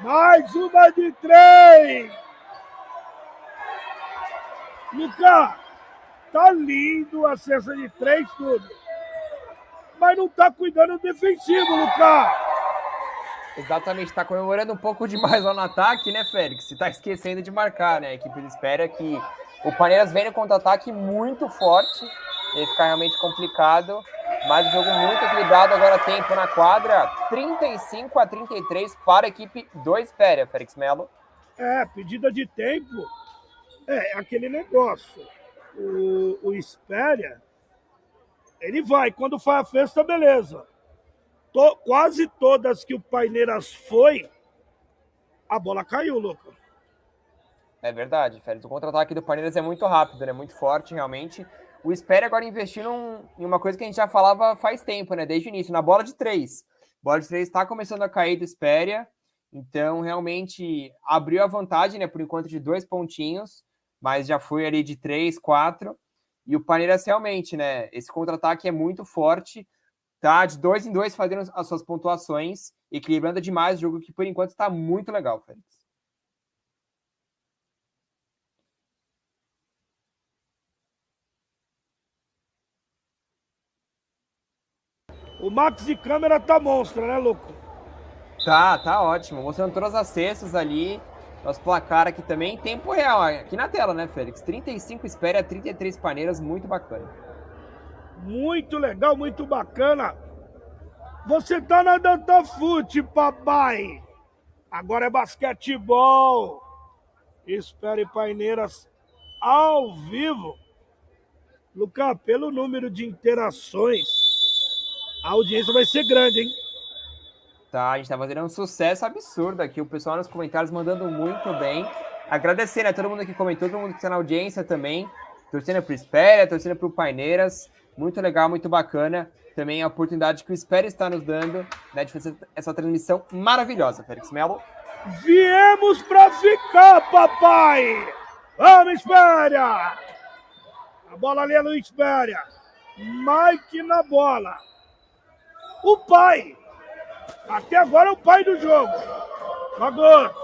Mais uma de três. Lucas, tá lindo a cesta de três, tudo. Mas não tá cuidando do defensivo, Lucas. Exatamente, está comemorando um pouco demais lá no ataque, né, Félix? Tá esquecendo de marcar, né? A equipe espera que o Palmeiras venha contra-ataque muito forte e ficar realmente complicado. Mas o jogo muito equilibrado, agora tempo na quadra, 35 a 33 para a equipe do Espéria, Félix Melo. É, pedida de tempo é aquele negócio. O, o Espéria, ele vai, quando faz a festa, beleza to, quase todas que o Paineiras foi, a bola caiu, louco. É verdade, Félix. O contra-ataque do Paineiras é muito rápido, é muito forte, realmente. O Espere agora investiu em uma coisa que a gente já falava faz tempo, né? Desde o início, na bola de três. Bola de três está começando a cair do Espéria, então realmente abriu a vantagem, né? Por enquanto de dois pontinhos, mas já foi ali de três, quatro. E o Palmeiras realmente, né? Esse contra-ataque é muito forte tá de dois em dois fazendo as suas pontuações, equilibrando demais o jogo que por enquanto está muito legal, Félix. O Max de câmera tá monstro, né, louco? Tá, tá ótimo. Mostrando todas as cestas ali. Nosso placar aqui também. Tempo real, aqui na tela, né, Félix? 35 espera, 33 paneiras, muito bacana. Muito legal, muito bacana. Você tá na Dantafute, papai. Agora é basquetebol. Espere paineiras ao vivo. Lucas, pelo número de interações, a audiência vai ser grande, hein? Tá, a gente tá fazendo um sucesso absurdo aqui. O pessoal nos comentários mandando muito bem. Agradecer a todo mundo que comentou, todo mundo que está na audiência também. Torcendo pro Espera, torcendo pro Paineiras. Muito legal, muito bacana. Também a oportunidade que o Espera está nos dando né, de fazer essa transmissão maravilhosa, Félix Melo. Viemos para ficar, papai! Vamos, Espera! A bola ali é no Espera. Mike na bola. O pai. Até agora é o pai do jogo. Agora.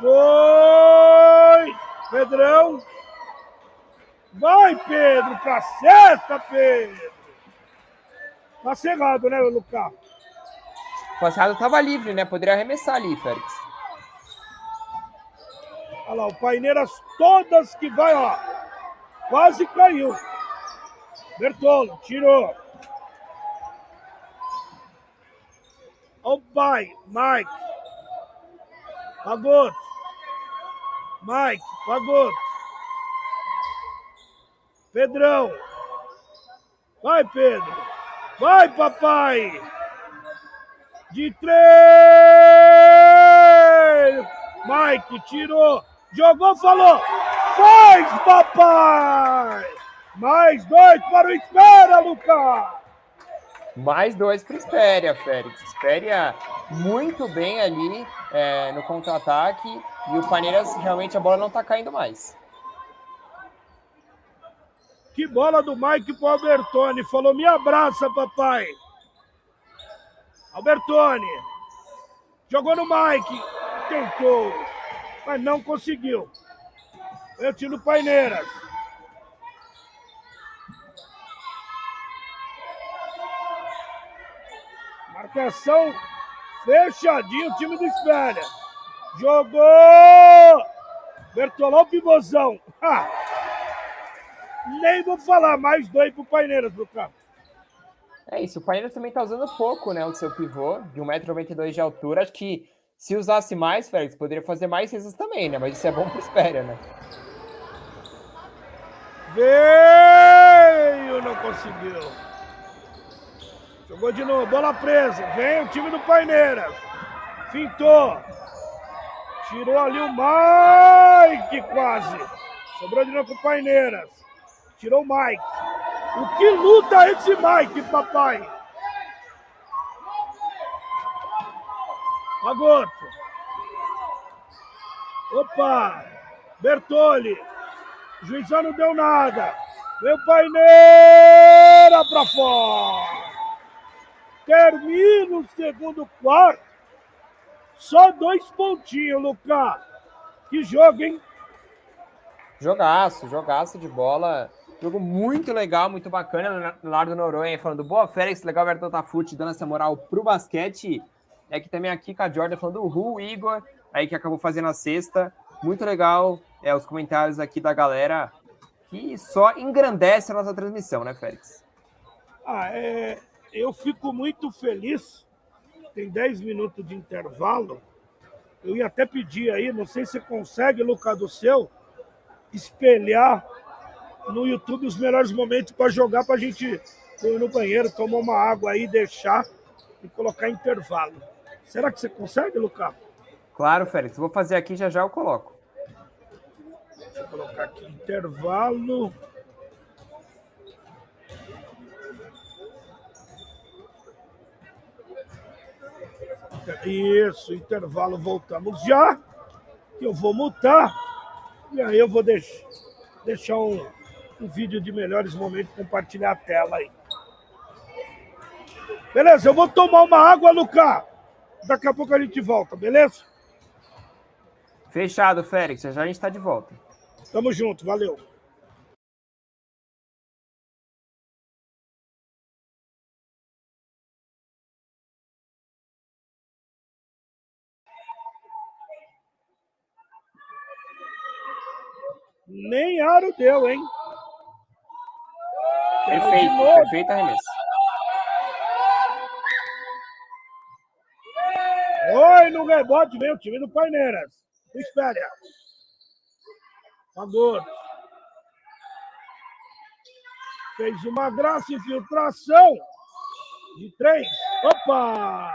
Foi. Pedrão. Vai, Pedro, pra cesta, Pedro. Tá cerrado, né, Lucas? O passado tava livre, né? Poderia arremessar ali, Félix. Olha lá, o Paineiras todas que vai, ó. Quase caiu. Bertolo, tirou. O pai, Mike. Pagoto. Mike, Pagoto. Pedrão. Vai, Pedro. Vai, papai. De três. Mike tirou, jogou, falou. Faz, papai! Mais dois para o Espera, Lucas! Mais dois para o Espéria, Félix. Espéria muito bem ali é, no contra-ataque e o Paneiras realmente a bola não está caindo mais. Que bola do Mike pro Albertone. Falou, me abraça, papai. Albertone. Jogou no Mike. Tentou. Mas não conseguiu. Eu tiro Paineiras. Marcação fechadinho, o time do Espelha. Jogou! Bertolão pivôzão. *laughs* Ha! Nem vou falar, mais dois pro Paineiras, pro carro. É isso, o Paineiras também tá usando pouco, né, o seu pivô, de 1,92m de altura. Acho que se usasse mais, Félix, poderia fazer mais vezes também, né? Mas isso é bom pro Espéria, né? Veio, não conseguiu. Jogou de novo, bola presa. Vem o time do Paineiras. Fintou. Tirou ali o Mike quase. Sobrou de novo com o Paineiras. Tirou o Mike. O que luta esse Mike, papai? Magoto. Opa! Bertoli. O juizão não deu nada. Veio Paineira pra fora. Termina o segundo quarto. Só dois pontinhos, Lucas. Que jogo, hein? Jogaço, jogaço de bola. Jogo muito legal, muito bacana. Leonardo Noronha falando, boa Félix, legal ver o Tafute dando essa moral pro basquete. É que também aqui com a Jordan falando Ru, Igor, aí que acabou fazendo a sexta. Muito legal é, os comentários aqui da galera que só engrandece a nossa transmissão, né, Félix? Ah, é, eu fico muito feliz. Tem 10 minutos de intervalo. Eu ia até pedir aí, não sei se você consegue, Lucas do seu, espelhar no YouTube os melhores momentos para jogar para a gente ir no banheiro, tomar uma água aí, deixar e colocar intervalo. Será que você consegue, Lucas? Claro, Félix. Vou fazer aqui, já já eu coloco. Deixa eu colocar aqui intervalo. Isso, intervalo, voltamos já. Eu vou mutar. E aí eu vou deixar, deixar um, um vídeo de melhores momentos, compartilhar a tela aí. Beleza, eu vou tomar uma água, Lucas. Daqui a pouco a gente volta, beleza? Fechado, Félix. Já a gente está de volta. Tamo junto, valeu. Nem aro deu, hein? Perfeito, perfeito arremesso. Oi, no rebote vem o time do Paineiras. Espera. Agora. Fez uma graça infiltração. De três. Opa!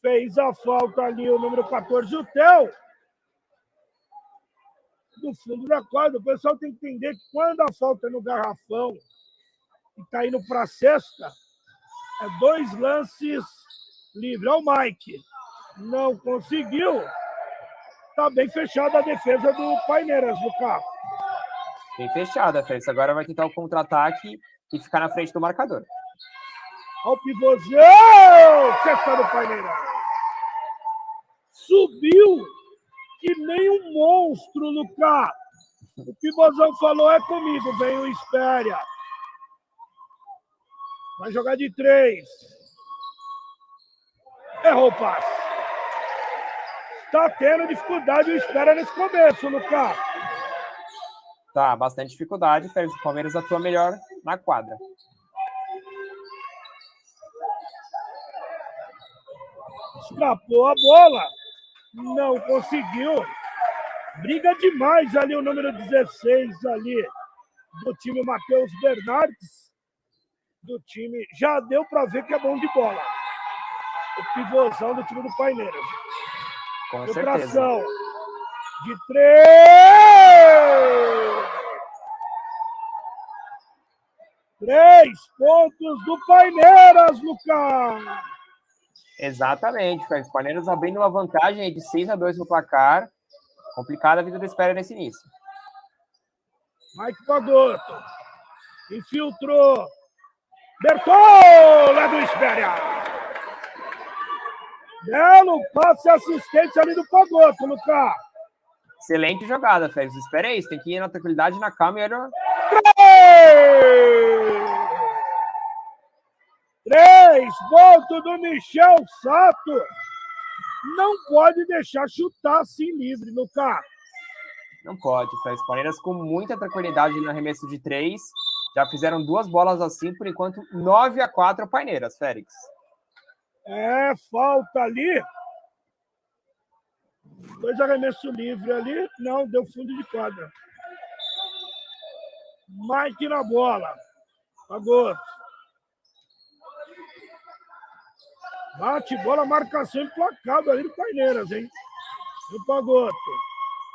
Fez a falta ali o número 14, o Theo. Do fundo da quadra. O pessoal tem que entender que quando a falta é no garrafão e tá indo para a cesta, é dois lances livres. Olha o Mike. Não conseguiu. Tá bem fechada a defesa do Paineiras, Lucas. Bem fechada, Félix. Agora vai tentar o contra-ataque e ficar na frente do marcador. Olha o pivôzão! Cesta do Paineiras. Subiu que nem um monstro, Lucas. O pivôzão falou, é comigo, vem o Espéria. Vai jogar de três. Errou o passe. Tá tendo dificuldade o Espera nesse começo, Lucas. Tá, bastante dificuldade. O Palmeiras atua melhor na quadra. Escapou a bola. Não conseguiu. Briga demais ali o número 16 ali do time Matheus Bernardes. Do time. Já deu para ver que é bom de bola. O pivôzão do time do Paineiras. Com Filtração de três. Três pontos do Paineiras, Lucas. Exatamente, Félix. Paineiras abrindo uma vantagem de 6 a 2 no placar. Complicada a vida da espera nesse início. Mike Pagotto. Infiltrou. Bertola do Espéria. Belo passe assistente ali do Pagotto, Lucas. Excelente jogada, Félix. Espera aí, tem que ir na tranquilidade, na calma e era... Três pontos do Michel Sato. Não pode deixar chutar assim livre, Lucas. Não pode, Félix. Palmeiras com muita tranquilidade no arremesso de três. Já fizeram duas bolas assim, por enquanto, 9 a 4 Paineiras, Félix. É, falta ali. Dois arremessos livres ali. Não, deu fundo de quadra. Mike na bola. Pagou. Bate bola, marcação implacável ali do Paineiras, hein? No Pagoto.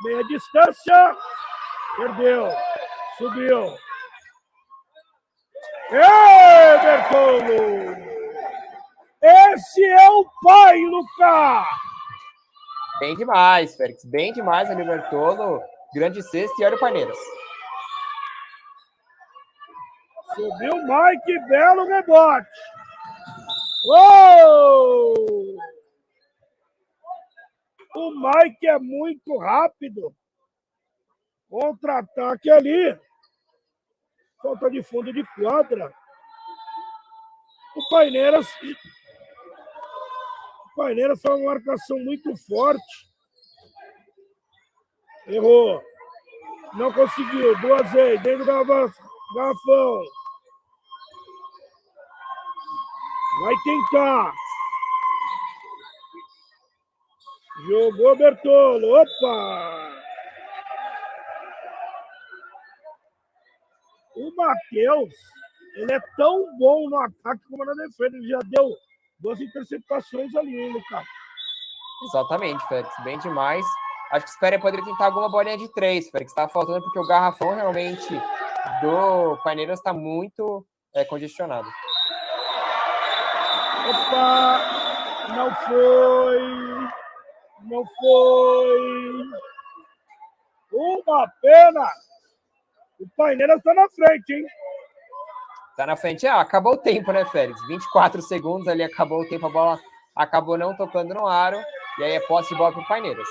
Meia distância. Perdeu. Subiu. Ê, Bertolo! Esse é o pai, Lucas! Bem demais, Félix. Bem demais ali, Bertolo. Grande sexto e olha o Paineiras. Subiu Mike, belo rebote. Uou! O Mike é muito rápido. Contra-ataque ali. Falta de fundo de quadra. O Paineiras. O Paineiras foi uma marcação muito forte. Errou. Não conseguiu. Duas vezes. Dentro do garrafão. Vai tentar. Jogou Bertolo. Opa! O Matheus, ele é tão bom no ataque como na defesa. Ele já deu duas interceptações ali, hein, Lucas? Exatamente, Félix. Bem demais. Acho que o Espera poderia tentar alguma bolinha de três, Félix. Está faltando porque o garrafão realmente do Paineiras está muito é, congestionado. Opa! Não foi! Não foi! Uma pena! O Paineiras está na frente, hein? Tá na frente. Ah, acabou o tempo, né, Félix? 24 segundos ali, acabou o tempo, a bola acabou não tocando no aro. E aí é posse de bola para o Paineiras.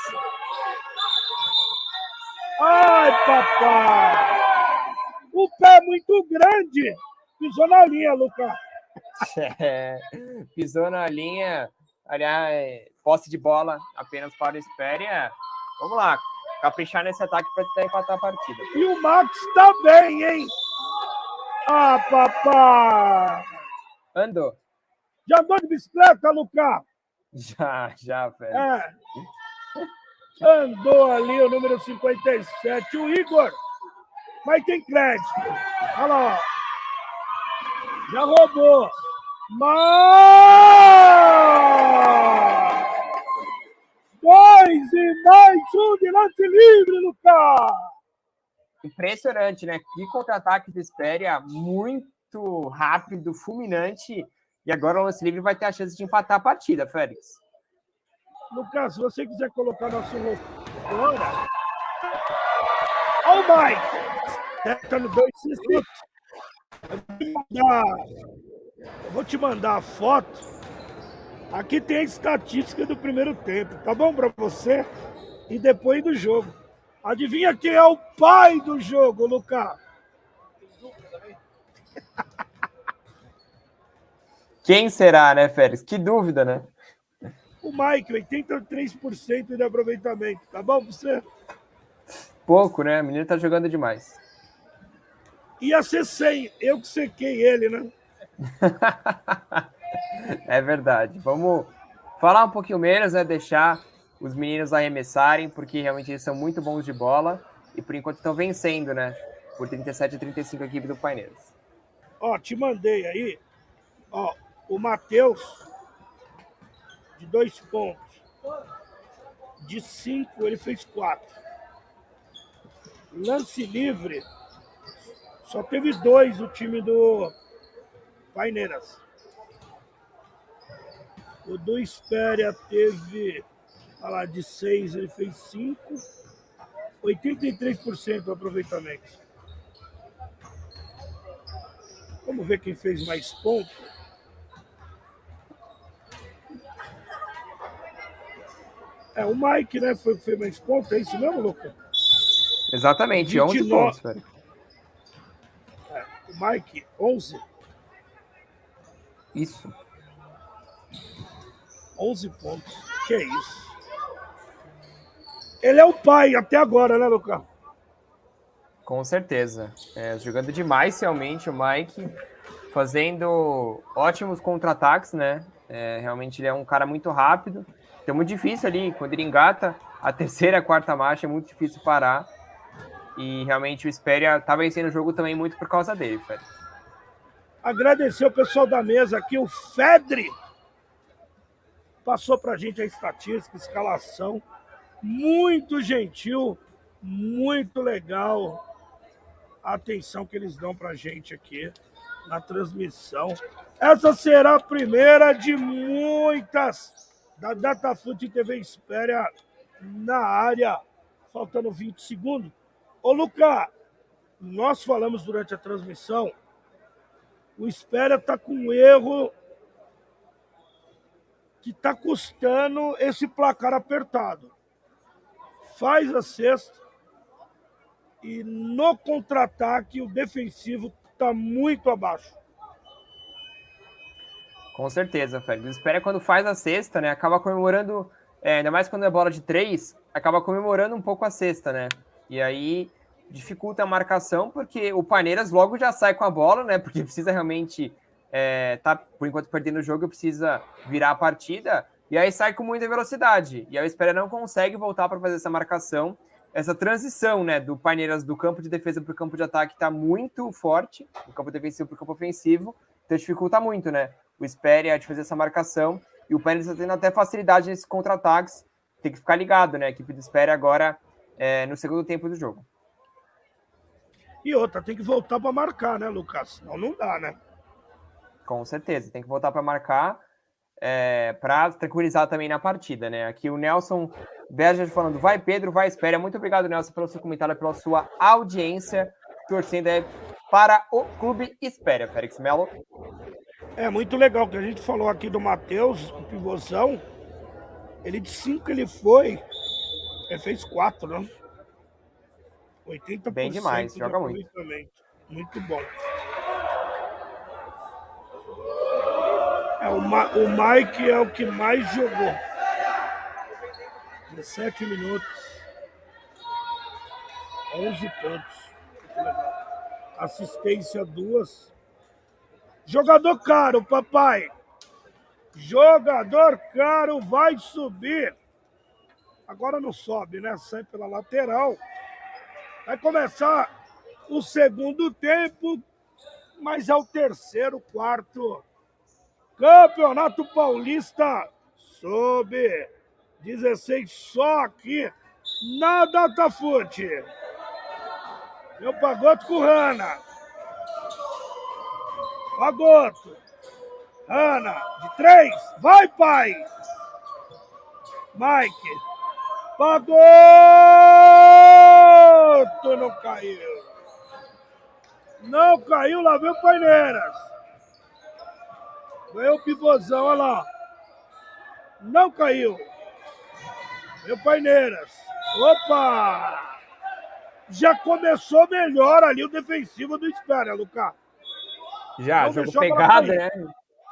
Ai, papai! O pé é muito grande! Pisou na linha, Lucas. *laughs* É, pisou na linha. Aliás, posse de bola apenas para o Espéria. Vamos lá, caprichar nesse ataque para tentar empatar a partida. E o Max tá bem, hein? Ah, papai! Andou. Já andou de bicicleta, Lucas? Já, já, velho. É. Andou ali o número 57, o Igor. Mas tem crédito. Olha lá, ó. Já roubou. Mas... Dois e mais um de lance livre, Lucas! Impressionante, né? Que contra-ataque do Espéria, muito rápido, fulminante. E agora o lance livre vai ter a chance de empatar a partida, Félix. Lucas, se você quiser colocar nosso agora. Oh, Mike! Tá no dois minutos. Eu vou te mandar a foto. Aqui tem a estatística do primeiro tempo, tá bom para você? E depois do jogo. Adivinha quem é o pai do jogo, Lucas? *laughs* Quem será, né, Félix? Que dúvida, né? O Mike, 83% de aproveitamento. Tá bom pra você? Pouco, né? O menino tá jogando demais. Ia ser 100. Eu que sequei ele, né? *laughs* é verdade. Vamos falar um pouquinho menos, né? Deixar os meninos arremessarem, porque realmente eles são muito bons de bola e por enquanto estão vencendo, né? Por 37 a 35 a equipe do Paineiras. Ó, te mandei aí, ó, o Matheus de dois pontos. De cinco, ele fez quatro. Lance livre, só teve dois o time do Paineiras. O do Espéria teve, olha lá, de seis, ele fez cinco. 83% o aproveitamento. Vamos ver quem fez mais pontos. É, o Mike, né? Foi o que fez mais pontos. É isso mesmo, Luca? Exatamente, 29. 11 pontos, velho. É, o Mike, 11. Isso. 11 pontos. Que é isso? Ele é o pai até agora, né, Luca? Com certeza. É, jogando demais, realmente, o Mike. Fazendo ótimos contra-ataques, né? É, realmente ele é um cara muito rápido. Então, muito difícil ali, quando ele engata a terceira, a quarta marcha, é muito difícil parar. E realmente o Espéria tá vencendo o jogo também muito por causa dele, Félix. Agradecer o pessoal da mesa aqui, o Fedre passou pra gente a estatística, a escalação. Muito gentil, muito legal a atenção que eles dão pra gente aqui na transmissão. Essa será a primeira de muitas da Datafute TV Espéria na área, faltando 20 segundos. Ô, Luca, nós falamos durante a transmissão, o Espéria está com um erro que está custando esse placar apertado. Faz a sexta e no contra-ataque o defensivo está muito abaixo. Com certeza, Félix. O Espéria quando faz a sexta, né, acaba comemorando, é, ainda mais quando é bola de três, acaba comemorando um pouco a sexta, né? E aí dificulta a marcação, porque o Paneiras logo já sai com a bola, né? Porque precisa realmente é, tá, por enquanto, perdendo o jogo, precisa virar a partida. E aí sai com muita velocidade. E aí o Espera não consegue voltar para fazer essa marcação. Essa transição né, do Paneiras do campo de defesa para o campo de ataque está muito forte, do campo defensivo para o campo ofensivo. Então dificulta muito, né? O Espera de fazer essa marcação. E o Paneiras está tendo até facilidade nesses contra-ataques. Tem que ficar ligado, né? A equipe do Espera agora é, no segundo tempo do jogo. E outra, tem que voltar para marcar, né, Lucas? Não, não dá, né? Com certeza, tem que voltar para marcar é, para tranquilizar também na partida, né? Aqui o Nelson Berger falando, vai Pedro, vai Espera. Muito obrigado, Nelson, pelo seu comentário, pela sua audiência, torcendo para o Clube Espera, Félix Melo. É muito legal que a gente falou aqui do Matheus, o pivôzão. Ele de 5 ele foi, ele fez 4, né? 80% Bem demais, joga muito. Muito bom. É, o, Ma o Mike é o que mais jogou. 17 minutos. 11 pontos. Assistência duas. Jogador caro, papai. Jogador caro vai subir. Agora não sobe, né? Sai pela lateral. Vai começar o segundo tempo, mas é o terceiro, quarto Campeonato Paulista sob 16 só aqui na Datafute. Meu pagoto com Rana. Pagoto. Rana, de três. Vai, pai. Mike. Pagoto não caiu. Não caiu, lá vem o Paineiras. Ganhou o pivôzão, olha lá. Não caiu. Meu Paineiras. Opa! Já começou melhor ali o defensivo do Espera, Lucas. Já, Não jogo pegado, né?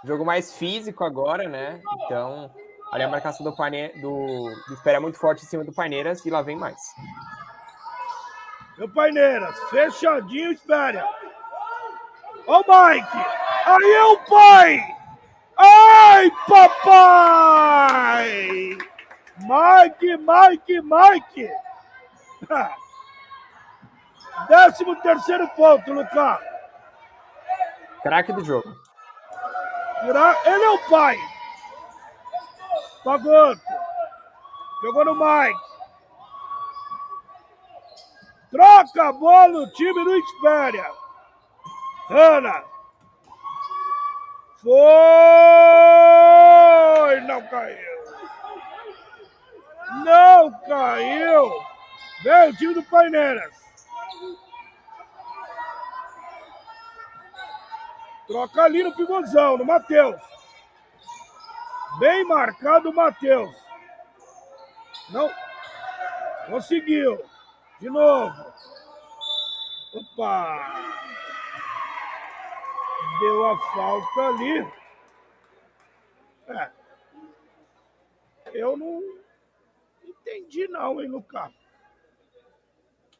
Jogo mais físico agora, né? Então, ali a marcação do, do... do Espera é muito forte em cima do Paineiras e lá vem mais. Meu Paineiras, fechadinho, Espera. Ô, Mike! Aí é o pai! Ai, papai! Mike, Mike, Mike! *laughs* Décimo terceiro ponto, Lucas. Craque do jogo. Ele é o pai. Pagoto. Jogou no Mike. Troca a bola o time do Espéria. Ana. Foi! Não caiu. Não caiu. Vem o time do Paineiras. Troca ali no pivôzão, no Matheus. Bem marcado o Matheus. Não. Conseguiu. De novo. Opa! Deu a falta ali. É. Eu não entendi não, hein, Lucas?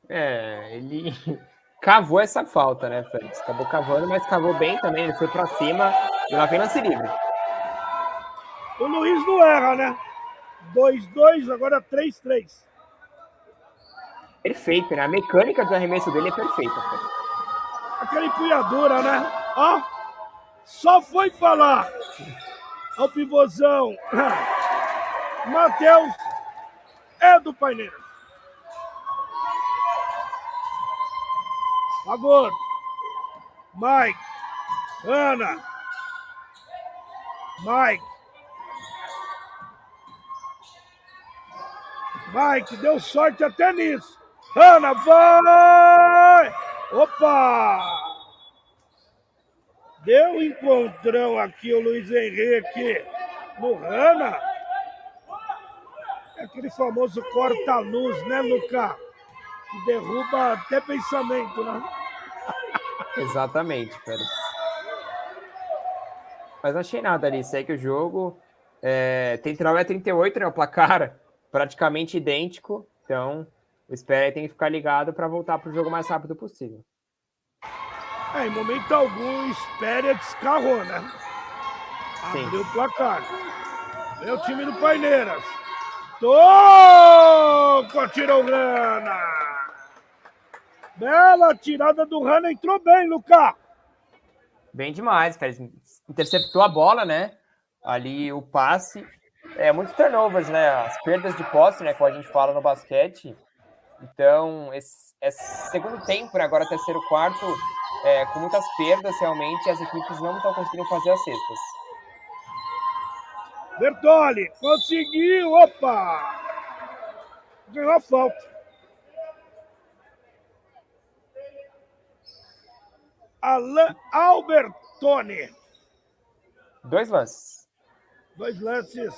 É, ele *laughs* cavou essa falta, né, Félix? Acabou cavando, mas cavou bem também. Ele foi para cima e lá vem lance livre. O Luiz não erra, né? 2-2, agora 3-3. Perfeito, né? A mecânica do arremesso dele é perfeita. Aquela empunhadura, né? Ó, só foi falar ao pivôzão. *clears throat* Matheus é do Paineiro. Agora, Mike, Ana, Mike, Mike, deu sorte até nisso. Ana, vai! Opa! Deu encontrão aqui o Luiz Henrique no Rana. É aquele famoso corta-luz, né, Luca? Que derruba até pensamento, né? *laughs* Exatamente, Félix. Mas não achei nada ali. Segue o jogo. É, Central é 38, né? O placar praticamente idêntico. Então, o Espera tem que ficar ligado para voltar para o jogo mais rápido possível. É, em momento algum, Espéria descarrou, né? Sim. Abriu o placar. É o time do Paineiras. Toca, tirou Rana. Bela tirada do Rana, entrou bem, Lucas. Bem demais, Félix. Interceptou a bola, né? Ali o passe. É, muitos turnovers, né? As perdas de posse, né? Como a gente fala no basquete. Então, esse, esse segundo tempo, né? agora terceiro quarto, é, com muitas perdas, realmente, as equipes não estão conseguindo fazer as cestas. Bertoli, conseguiu, opa! Ganhou a falta. Alain Albertoni. Dois lances. Dois lances.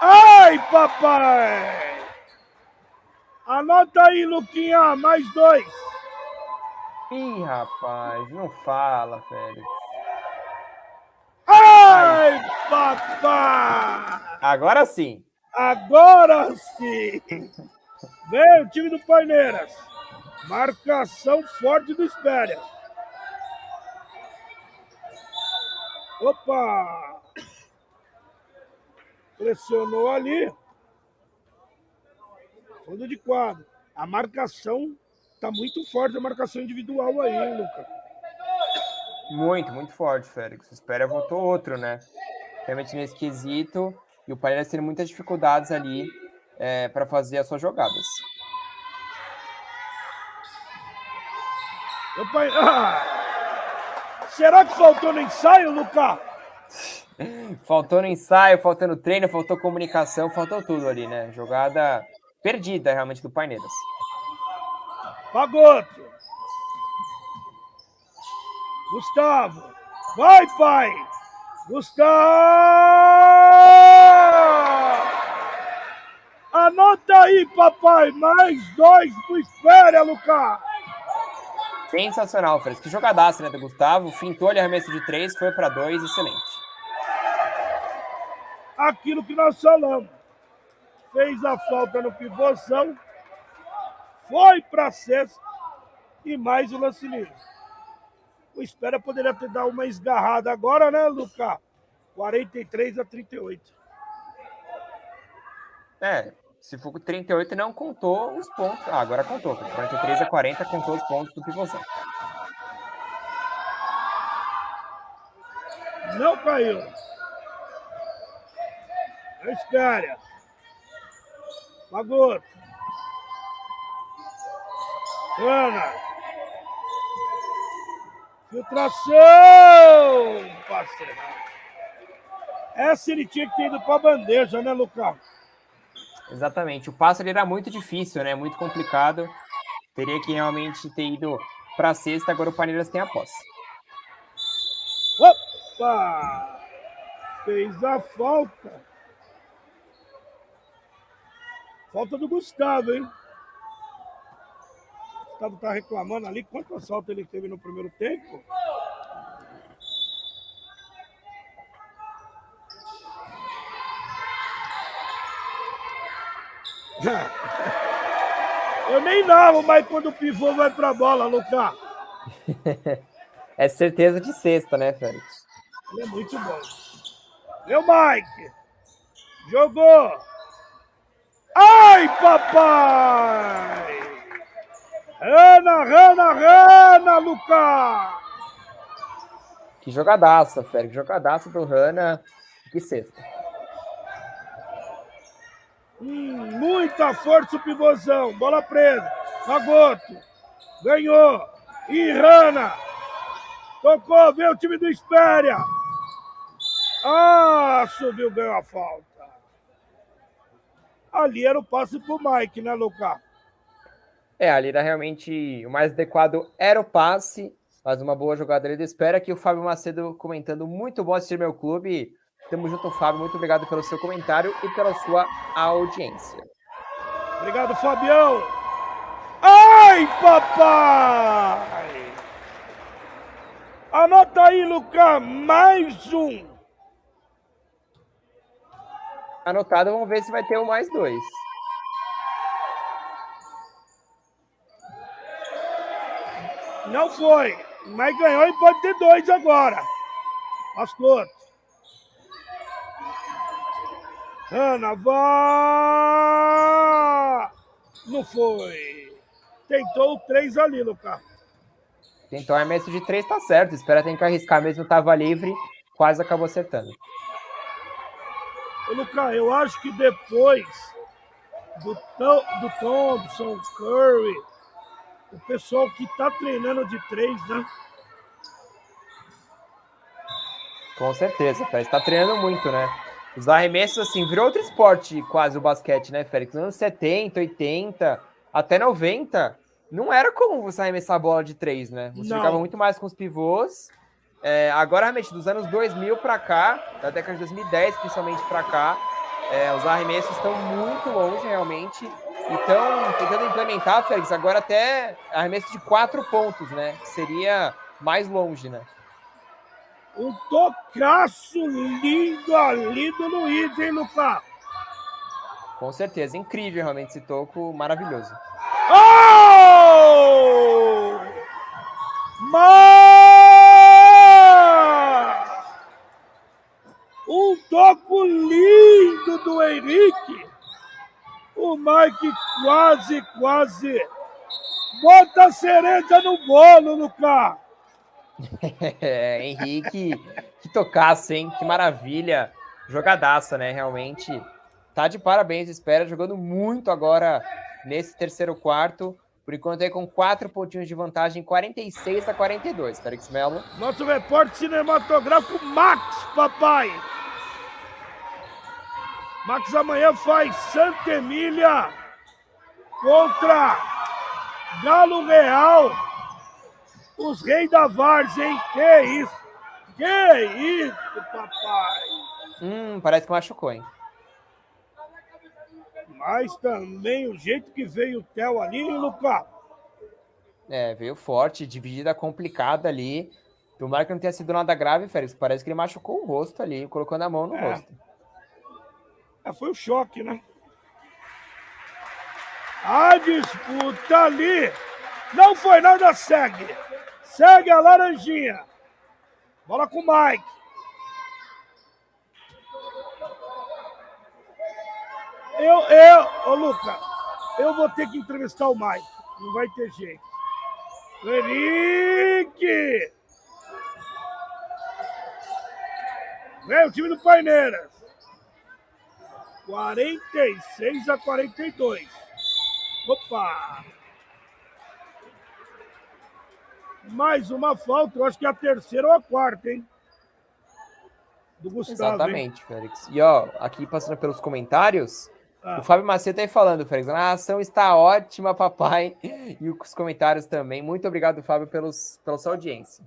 Ai, papai! Anota aí, Luquinha, mais dois. Ih, rapaz, não fala, Félix. Ai, papai! Agora sim. Agora sim! Vem o time do Paineiras. Marcação forte do Espéria. Opa! Pressionou ali. Fundo de quadro. A marcação tá muito forte, a marcação individual aí, hein, Lucas? Muito, muito forte, Félix. Espera voltou outro, né? Realmente meio esquisito. E o Palmeiras tendo muitas dificuldades ali é, para fazer as suas jogadas. Opa, ah! Será que faltou no ensaio, Lucas? Faltou no ensaio, faltou no treino, faltou comunicação, faltou tudo ali, né? Jogada perdida realmente do Paineiras. Pagoto. Gustavo. Vai, pai. Gustavo. Anota aí, papai. Mais dois pro Espéria, Lucas. Sensacional, Fred. Que jogadaça, né, do Gustavo. Fintou ali arremesso de três, foi para dois, excelente. Aquilo que nós falamos. Fez a falta no pivôzão. Foi para sexta. E mais o lance livre. O Espera poderia ter dado uma esgarrada agora, né, Lucas? 43 a 38. É, Se for 38, não contou os pontos. Ah, agora contou. 43 a 40 contou os pontos do pivôzão. Não caiu. Espera. Magoto. Ana. Filtração! Parceiro. Essa ele tinha que ter ido para a bandeja, né, Lucas? Exatamente. O passe era muito difícil, né? Muito complicado. Teria que realmente ter ido para a sexta. Agora o Palmeiras tem a posse. Opa! Fez a falta. Falta do Gustavo, hein? O Gustavo tá reclamando ali. Quantas faltas ele teve no primeiro tempo? *laughs* Eu nem narro mais quando o pivô vai pra bola, Lucas. *laughs* é certeza de sexta, né, Félix? Ele é muito bom. Meu Mike. Jogou. Ai, papai! Rana, rana, rana, Lucas! Que jogadaça, Félix. Jogadaça do Rana. Que sexta. Hum, muita força o pivôzão. Bola presa. Magoto. Ganhou. Rana. Tocou. Vê o time do Espéria. Ah, subiu, ganhou a falta. Ali era o passe pro Mike, né, Lucas? É, ali era realmente o mais adequado era o passe, mas uma boa jogada ali do Espera que o Fábio Macedo comentando muito bom assistir meu clube. Tamo junto, Fábio. Muito obrigado pelo seu comentário e pela sua audiência. Obrigado, Fabião. Ai, papai! Anota aí, Lucas, mais um. Anotado, vamos ver se vai ter o mais dois. Não foi, mas ganhou e pode ter dois agora. As contas. Ana, vá! Não foi. Tentou o 3 ali, Lucas. Tentou arremesso de 3, tá certo. Espera tem que arriscar mesmo, tava livre. Quase acabou acertando. Ô, Lucas, eu acho que depois do, do Thompson, Curry, o pessoal que tá treinando de 3, né? Com certeza, cara. Está treinando muito, né? Os arremessos, assim, virou outro esporte quase o basquete, né, Félix? Nos anos 70, 80, até 90, não era comum você arremessar a bola de três, né? Você não. ficava muito mais com os pivôs. É, agora, realmente, dos anos 2000 para cá, da década de 2010 principalmente para cá, é, os arremessos estão muito longe, realmente. Então, tentando implementar, Félix, agora até arremesso de quatro pontos, né? Seria mais longe, né? Um tocaço lindo ali do Luiz, hein, Lucas? Com certeza, incrível realmente esse toco, maravilhoso. Oh! Mas... Um toco lindo do Henrique. O Mike quase, quase bota a cereja no bolo, Lucas. *laughs* Henrique, que tocasse, hein? Que maravilha. Jogadaça, né? Realmente. Tá de parabéns, espera, jogando muito agora nesse terceiro quarto. Por enquanto aí com quatro pontinhos de vantagem, 46 a 42, Felix Melo. Nosso repórter cinematográfico Max, papai. Max amanhã faz Santa Emília contra Galo Real os reis da Várzea, hein? Que isso? Que isso, papai? Hum, parece que machucou, hein? Mas também o jeito que veio o Theo ali, hein, Lucas? É, veio forte, dividida complicada ali. Tomara que não tenha sido nada grave, Félix. Parece que ele machucou o rosto ali, colocando a mão no é. rosto. Foi um choque, né? A disputa ali não foi nada segue. Segue a Laranjinha. Bola com o Mike. Eu, eu, ô Luca, eu vou ter que entrevistar o Mike. Não vai ter jeito. Henrique! Vem o time do Paineiras. 46 a 42. Opa! Mais uma falta, eu acho que é a terceira ou a quarta, hein? Do Gustavo. Exatamente, hein? Félix. E ó, aqui passando pelos comentários, ah. o Fábio Macedo tá aí falando, Félix. A narração está ótima, papai. *laughs* E os comentários também. Muito obrigado, Fábio, pelos, pela sua audiência.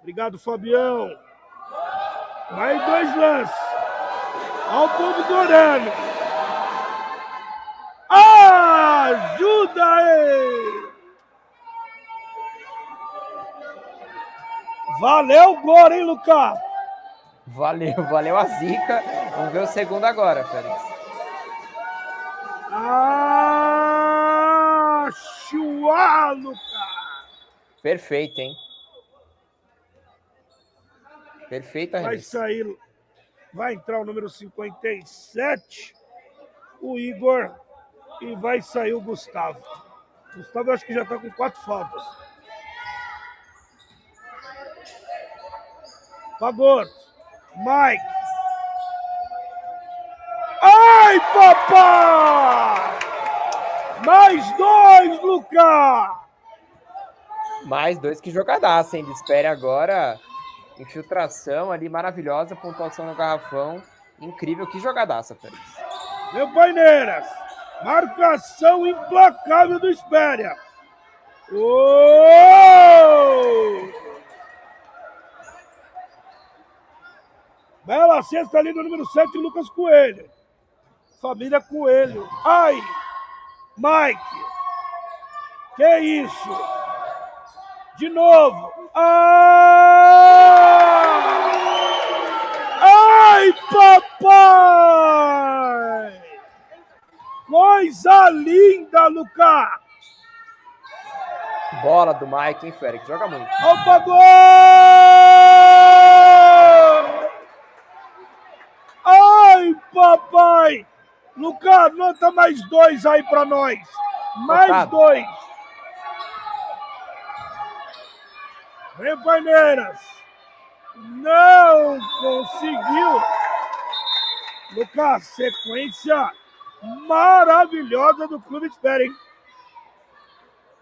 Obrigado, Fabião. Mais dois lances. Olha o povo adorando. Ajuda aí! Valeu o gol, hein, Lucas? Valeu, valeu a zica. Vamos ver o segundo agora, Félix. Ah, chua, Lucas! Perfeito, hein? Perfeita Vai sair, vai entrar o número 57, o Igor, e vai sair o Gustavo. Gustavo, acho que já está com quatro faltas. Pagor. Mike. Ai, papai! Mais dois, Lucas! Mais dois que jogadaça, hein? Espere agora. Infiltração ali maravilhosa, pontuação no garrafão. Incrível, que jogadaça, Félix. Meu Paineiras, marcação implacável do Espéria. Oh! Bela cesta ali no número 7, Lucas Coelho. Família Coelho. Ai! Mike! Que isso? De novo. Ah! Ai, papai! Coisa linda, Lucas! Bola do Mike, hein, Félix? Joga muito. Opa, gol! Ai, papai! Lucas, nota mais dois aí para nós. Mais dois. Vem, Paineiras. Não conseguiu. Lucas, sequência maravilhosa do Clube Espera, hein?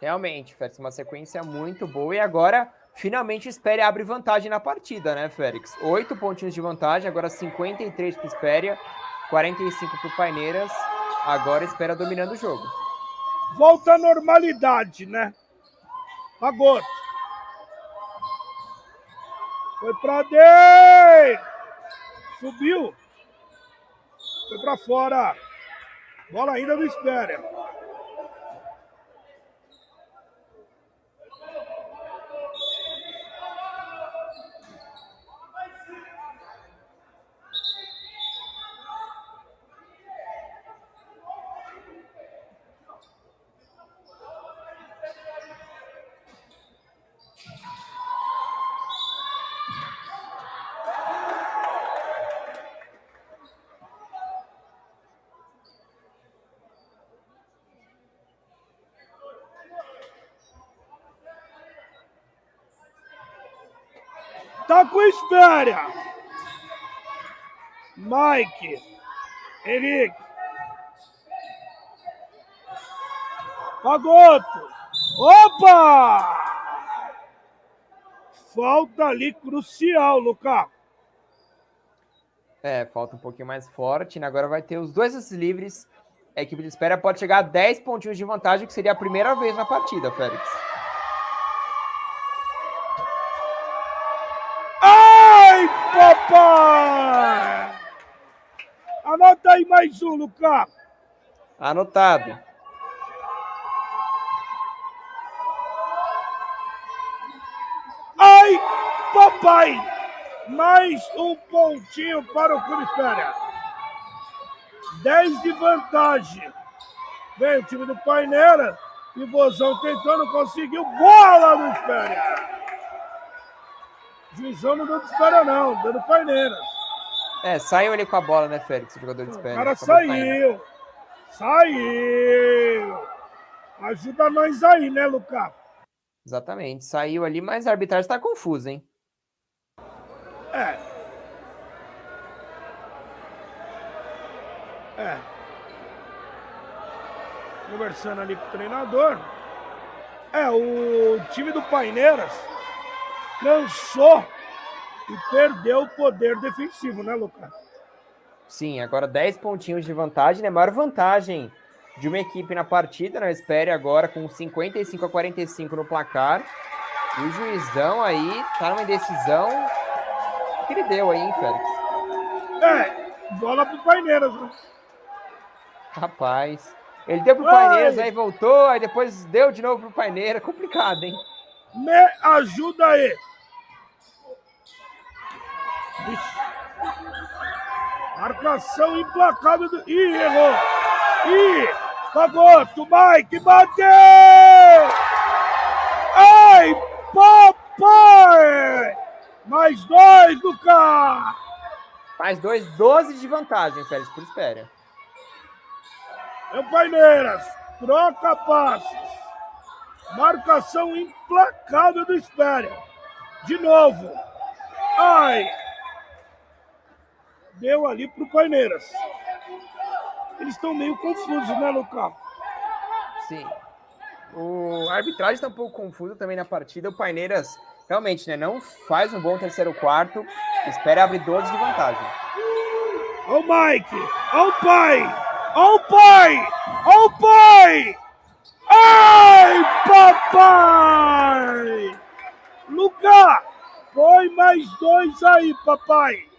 Realmente, Félix, uma sequência muito boa. E agora finalmente Espéria abre vantagem na partida, né, Félix? Oito pontinhos de vantagem, agora 53 para Espéria, 45 para o Paineiras. Agora Espéria dominando o jogo. Volta à normalidade, né? Agora. Foi para dentro. Subiu. Foi para fora. Bola ainda do Espéria. Tá com espera. Mike. Henrique. Pagoto. Opa! Falta ali crucial, Lucas. É, falta um pouquinho mais forte. Né? Agora vai ter os dois livres. A equipe de espera pode chegar a 10 pontinhos de vantagem, que seria a primeira vez na partida, Félix. Papai! Anota aí mais um, Lucas. Anotado. Ai, papai! Mais um pontinho para o Espera. 10 de vantagem. Vem o time do Paineira. Pivôzão tentando, conseguiu. Bola do Espera. Juizão não deu espera, não, dando Paineiras. É, saiu ali com a bola, né, Félix, o jogador de espera. O cara saiu. Saiu! Ajuda nós aí, né, Lucas? Exatamente. Saiu ali, mas a arbitragem está confusa, hein? É. É. Conversando ali com o treinador. É, o time do Paineiras cansou e perdeu o poder defensivo, né, Lucas? Sim, agora 10 pontinhos de vantagem, né? Maior vantagem de uma equipe na partida, né? Espere agora com 55 a 45 no placar. E o juizão aí tá numa indecisão. O que ele deu aí, hein, Félix? É, bola pro Paineiras, né? Rapaz. Ele deu pro Paineiras, aí voltou, aí depois deu de novo pro Paineiras. Complicado, hein? Me ajuda aí. Marcação implacável do. Ih, errou! Ih! Fagoto, Mike, bateu! Ai, papai! Mais dois, Lucas! Mais dois, 12 de vantagem, Félix, por espera. É o Paineiras, troca passes. Marcação implacável do Espéria. De novo. Ai! Deu ali pro Paineiras. Eles estão meio confusos, né, Lucas? Sim. O a arbitragem está um pouco confusa também na partida. O Paineiras realmente né, não faz um bom terceiro quarto. Espera abrir 12 de vantagem. Ó o Mike! Ó o pai! Ó o pai! Ó o pai! Ai, papai! Lucas! Põe mais dois aí, papai!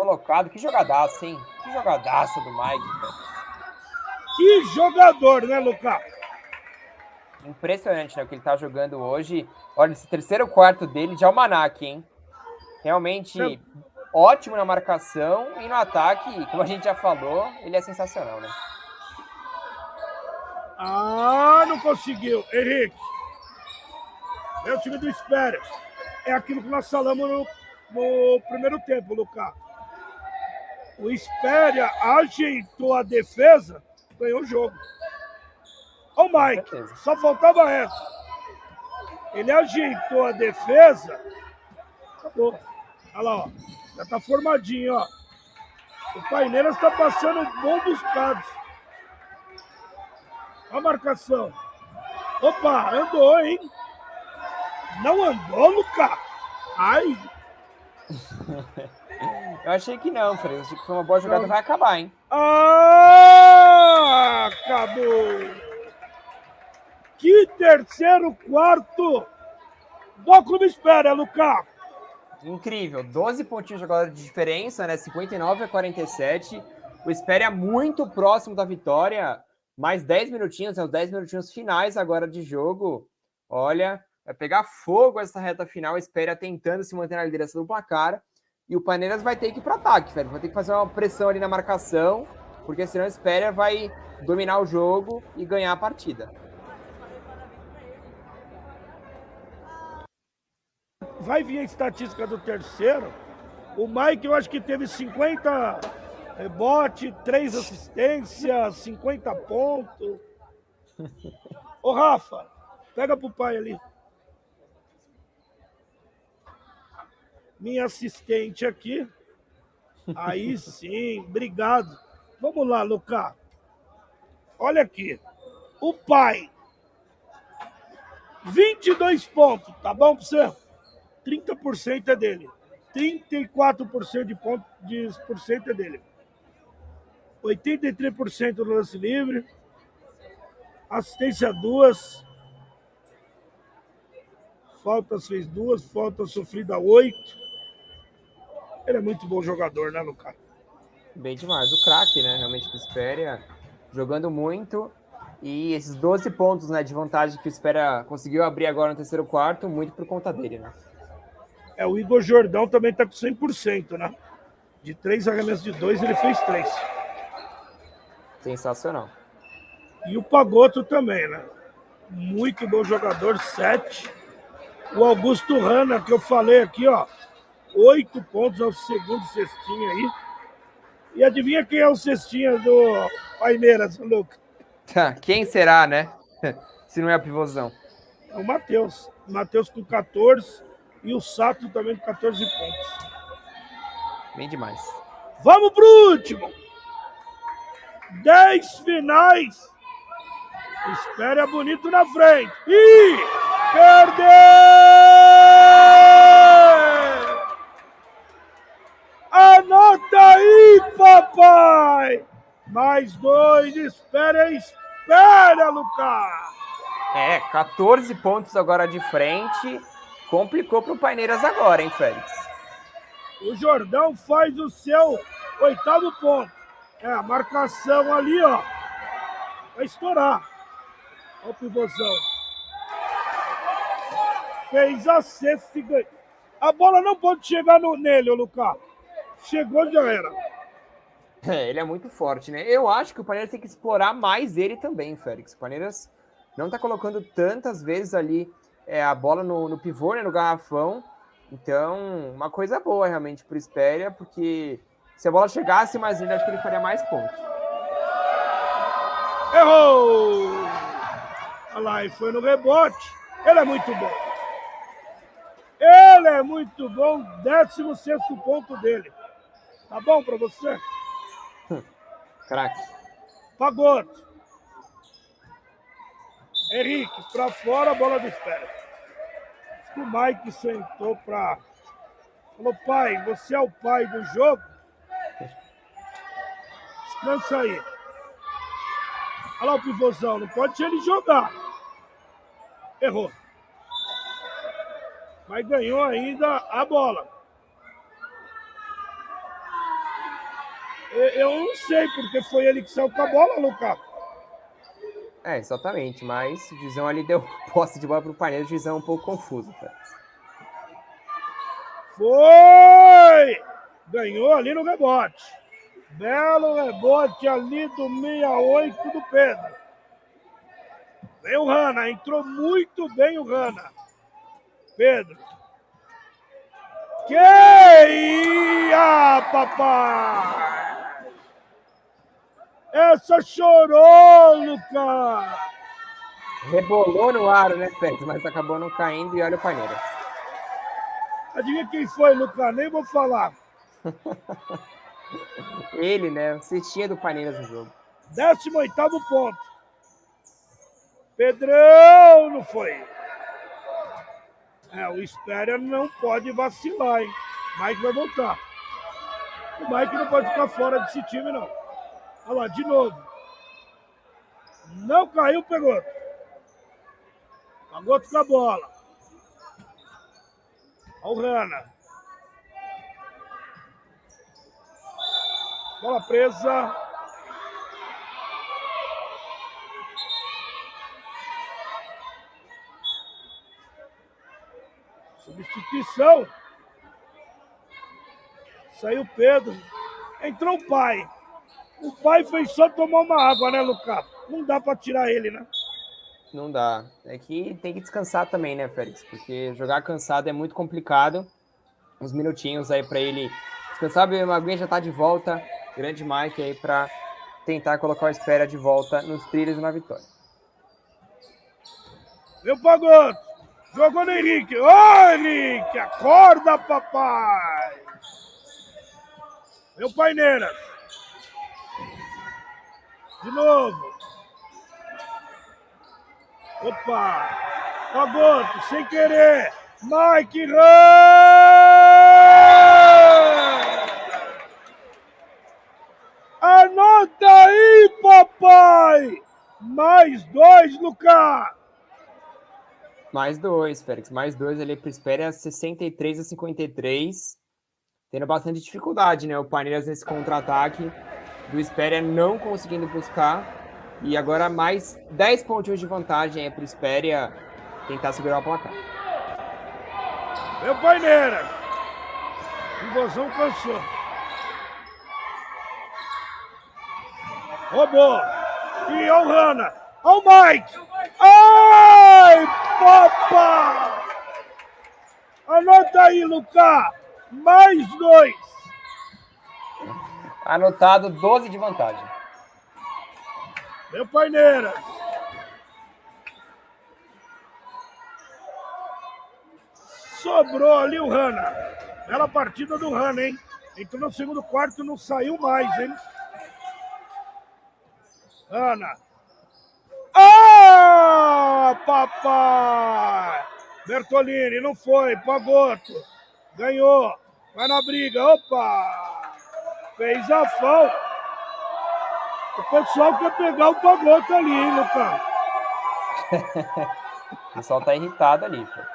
Colocado, que jogadaço, hein? Que jogadaço do Mike. Cara. Que jogador, né, Lucas? Impressionante, né, o que ele tá jogando hoje. Olha, esse terceiro quarto dele de almanac, hein? Realmente ótimo na marcação e no ataque, como a gente já falou, ele é sensacional, né? Ah, não conseguiu. Henrique. É o time do Espera. É aquilo que nós falamos no, no primeiro tempo, Lucas. O Espéria ajeitou a defesa, ganhou o jogo. O Mike, só faltava essa. Ele ajeitou a defesa, acabou. Olha lá, ó. Já tá formadinho, ó. O Paineiras tá passando bom buscados. Olha a marcação. Opa, andou, hein? Não andou, Lucas? Ai! *laughs* Eu achei que não, Fred. Achei que foi uma boa jogada, vai acabar, hein? Ah, acabou! Que terceiro quarto do Clube Espera, Lucas! Incrível, 12 pontinhos agora de diferença, né? 59 a 47. O Espera é muito próximo da vitória. Mais 10 minutinhos, né? os 10 minutinhos finais agora de jogo. Olha, vai pegar fogo essa reta final. Espera tentando se manter na liderança do placar. E o Paneiras vai ter que ir para ataque, velho. Vai ter que fazer uma pressão ali na marcação, porque senão o Espera vai dominar o jogo e ganhar a partida. Vai vir a estatística do terceiro. O Mike, eu acho que teve 50 rebote, 3 assistências, 50 pontos. Ô, Rafa, pega pro pai ali. Minha assistente aqui. Aí sim, obrigado. Vamos lá, Lucas. Olha aqui. O pai. 22 pontos, tá bom pra você? 30% é dele. 34% de ponto de por cento é dele. 83% no lance livre. Assistência duas. Faltas fez duas, falta sofrida oito. Ele é muito bom jogador, né, Lucas? Bem demais. O craque, né? Realmente do Espera jogando muito. E esses 12 pontos né, de vantagem que o Espera conseguiu abrir agora no terceiro quarto, muito por conta dele, né? É, o Igor Jordão também tá com 100%, né? De três arremessos de dois, ele fez três. Sensacional. E o Pagoto também, né? Muito bom jogador, sete. O Augusto Rana, que eu falei aqui, ó, Oito pontos ao segundo cestinho aí. E adivinha quem é o cestinha do Paineiras, Luca? Tá, quem será, né? *laughs* Se não é a pivôzão. É o Matheus. O Matheus com 14 e o Sato também com 14 pontos. Bem demais. Vamos pro último. 10 finais. Espera bonito na frente. E perdeu! Anota aí, papai! Mais dois, espera, espera, Lucas! É, 14 pontos agora de frente. Complicou para o Paineiras agora, hein, Félix? O Jordão faz o seu oitavo ponto. É, a marcação ali, ó. Vai estourar. Olha o pivôzão. Fez a sexta e ganhou. A bola não pode chegar no, nele, ô Lucas. Chegou, já era. É, ele é muito forte, né? Eu acho que o Palmeiras tem que explorar mais ele também, Félix. O Palmeiras não tá colocando tantas vezes ali é, a bola no, no pivô, né, no garrafão. Então, uma coisa boa realmente pro Espéria, porque se a bola chegasse mais ainda, acho que ele faria mais pontos. Errou! Olha lá, e foi no rebote. Ele é muito bom. Ele é muito bom. 16 ponto dele. Tá bom pra você? *laughs* Craque. Pagoto. Henrique, pra fora, bola de espera. O Mike sentou pra. Falou, pai, você é o pai do jogo? Descansa aí. Olha lá o pivôzão, não pode ele jogar. Errou. Mas ganhou ainda a bola. Eu não sei porque foi ele que saiu com a bola, Lucas. É, exatamente, mas o Juizão ali deu posse de bola pro Paneiro, o Juizão um pouco confuso, cara. Foi! Ganhou ali no rebote. Belo rebote ali do 68 do Pedro. Vem o Rana, entrou muito bem o Rana. Pedro. Que ia, papai! Essa chorou, Lucas! Rebolou no aro, né, Félix? Mas acabou não caindo e olha o Paneiro. Adivinha quem foi, Lucas? Nem vou falar. *laughs* Ele, né? Cestinha do Paneiras no jogo. 18 ponto. Pedrão não foi. É, o Espéria não pode vacilar, hein? Mike vai voltar. O Mike não pode ficar fora desse time, não. Olha lá, de novo. Não caiu, pegou. Pagou com a bola. Olha o Rana. Bola presa. Substituição. Saiu Pedro. Entrou o pai. O pai fez só tomar uma água, né, Lucas? Não dá para tirar ele, né? Não dá. É que tem que descansar também, né, Félix? Porque jogar cansado é muito complicado. Uns minutinhos aí para ele descansar. O Maguinha já tá de volta. Grande Mike aí para tentar colocar o espera de volta nos trilhos e na vitória. Meu Pagoto! Jogou no Henrique. Ô, Henrique! Acorda, papai! Meu Paineiras. De novo. Opa! Pagoto, sem querer. Mike Run! Anota aí, papai! Mais dois, Lucas! Mais dois, Félix. Mais dois ali para Espera 63 a 53. Tendo bastante dificuldade, né? O Paneiras nesse contra-ataque do Espera não conseguindo buscar e agora mais 10 pontinhos de vantagem aí para o Espéria tentar segurar o placar. Meu Paineira! Invasão cansou. Roubou. E o Rana. Olha o Mike. Ai, papai! Anota aí, Lucas. Mais dois. Anotado 12 de vantagem. Meu Paineiras. Sobrou ali o Hanna. Bela partida do Hanna, hein? Entrou no segundo quarto não saiu mais, hein? Hanna. Ah, papai! Bertolini, não foi. Pagoto. Ganhou. Vai na briga. Opa! Fez a falta. O pessoal quer pegar o Pagoto ali, hein, Lucas? *laughs* o pessoal tá irritado ali, Félix.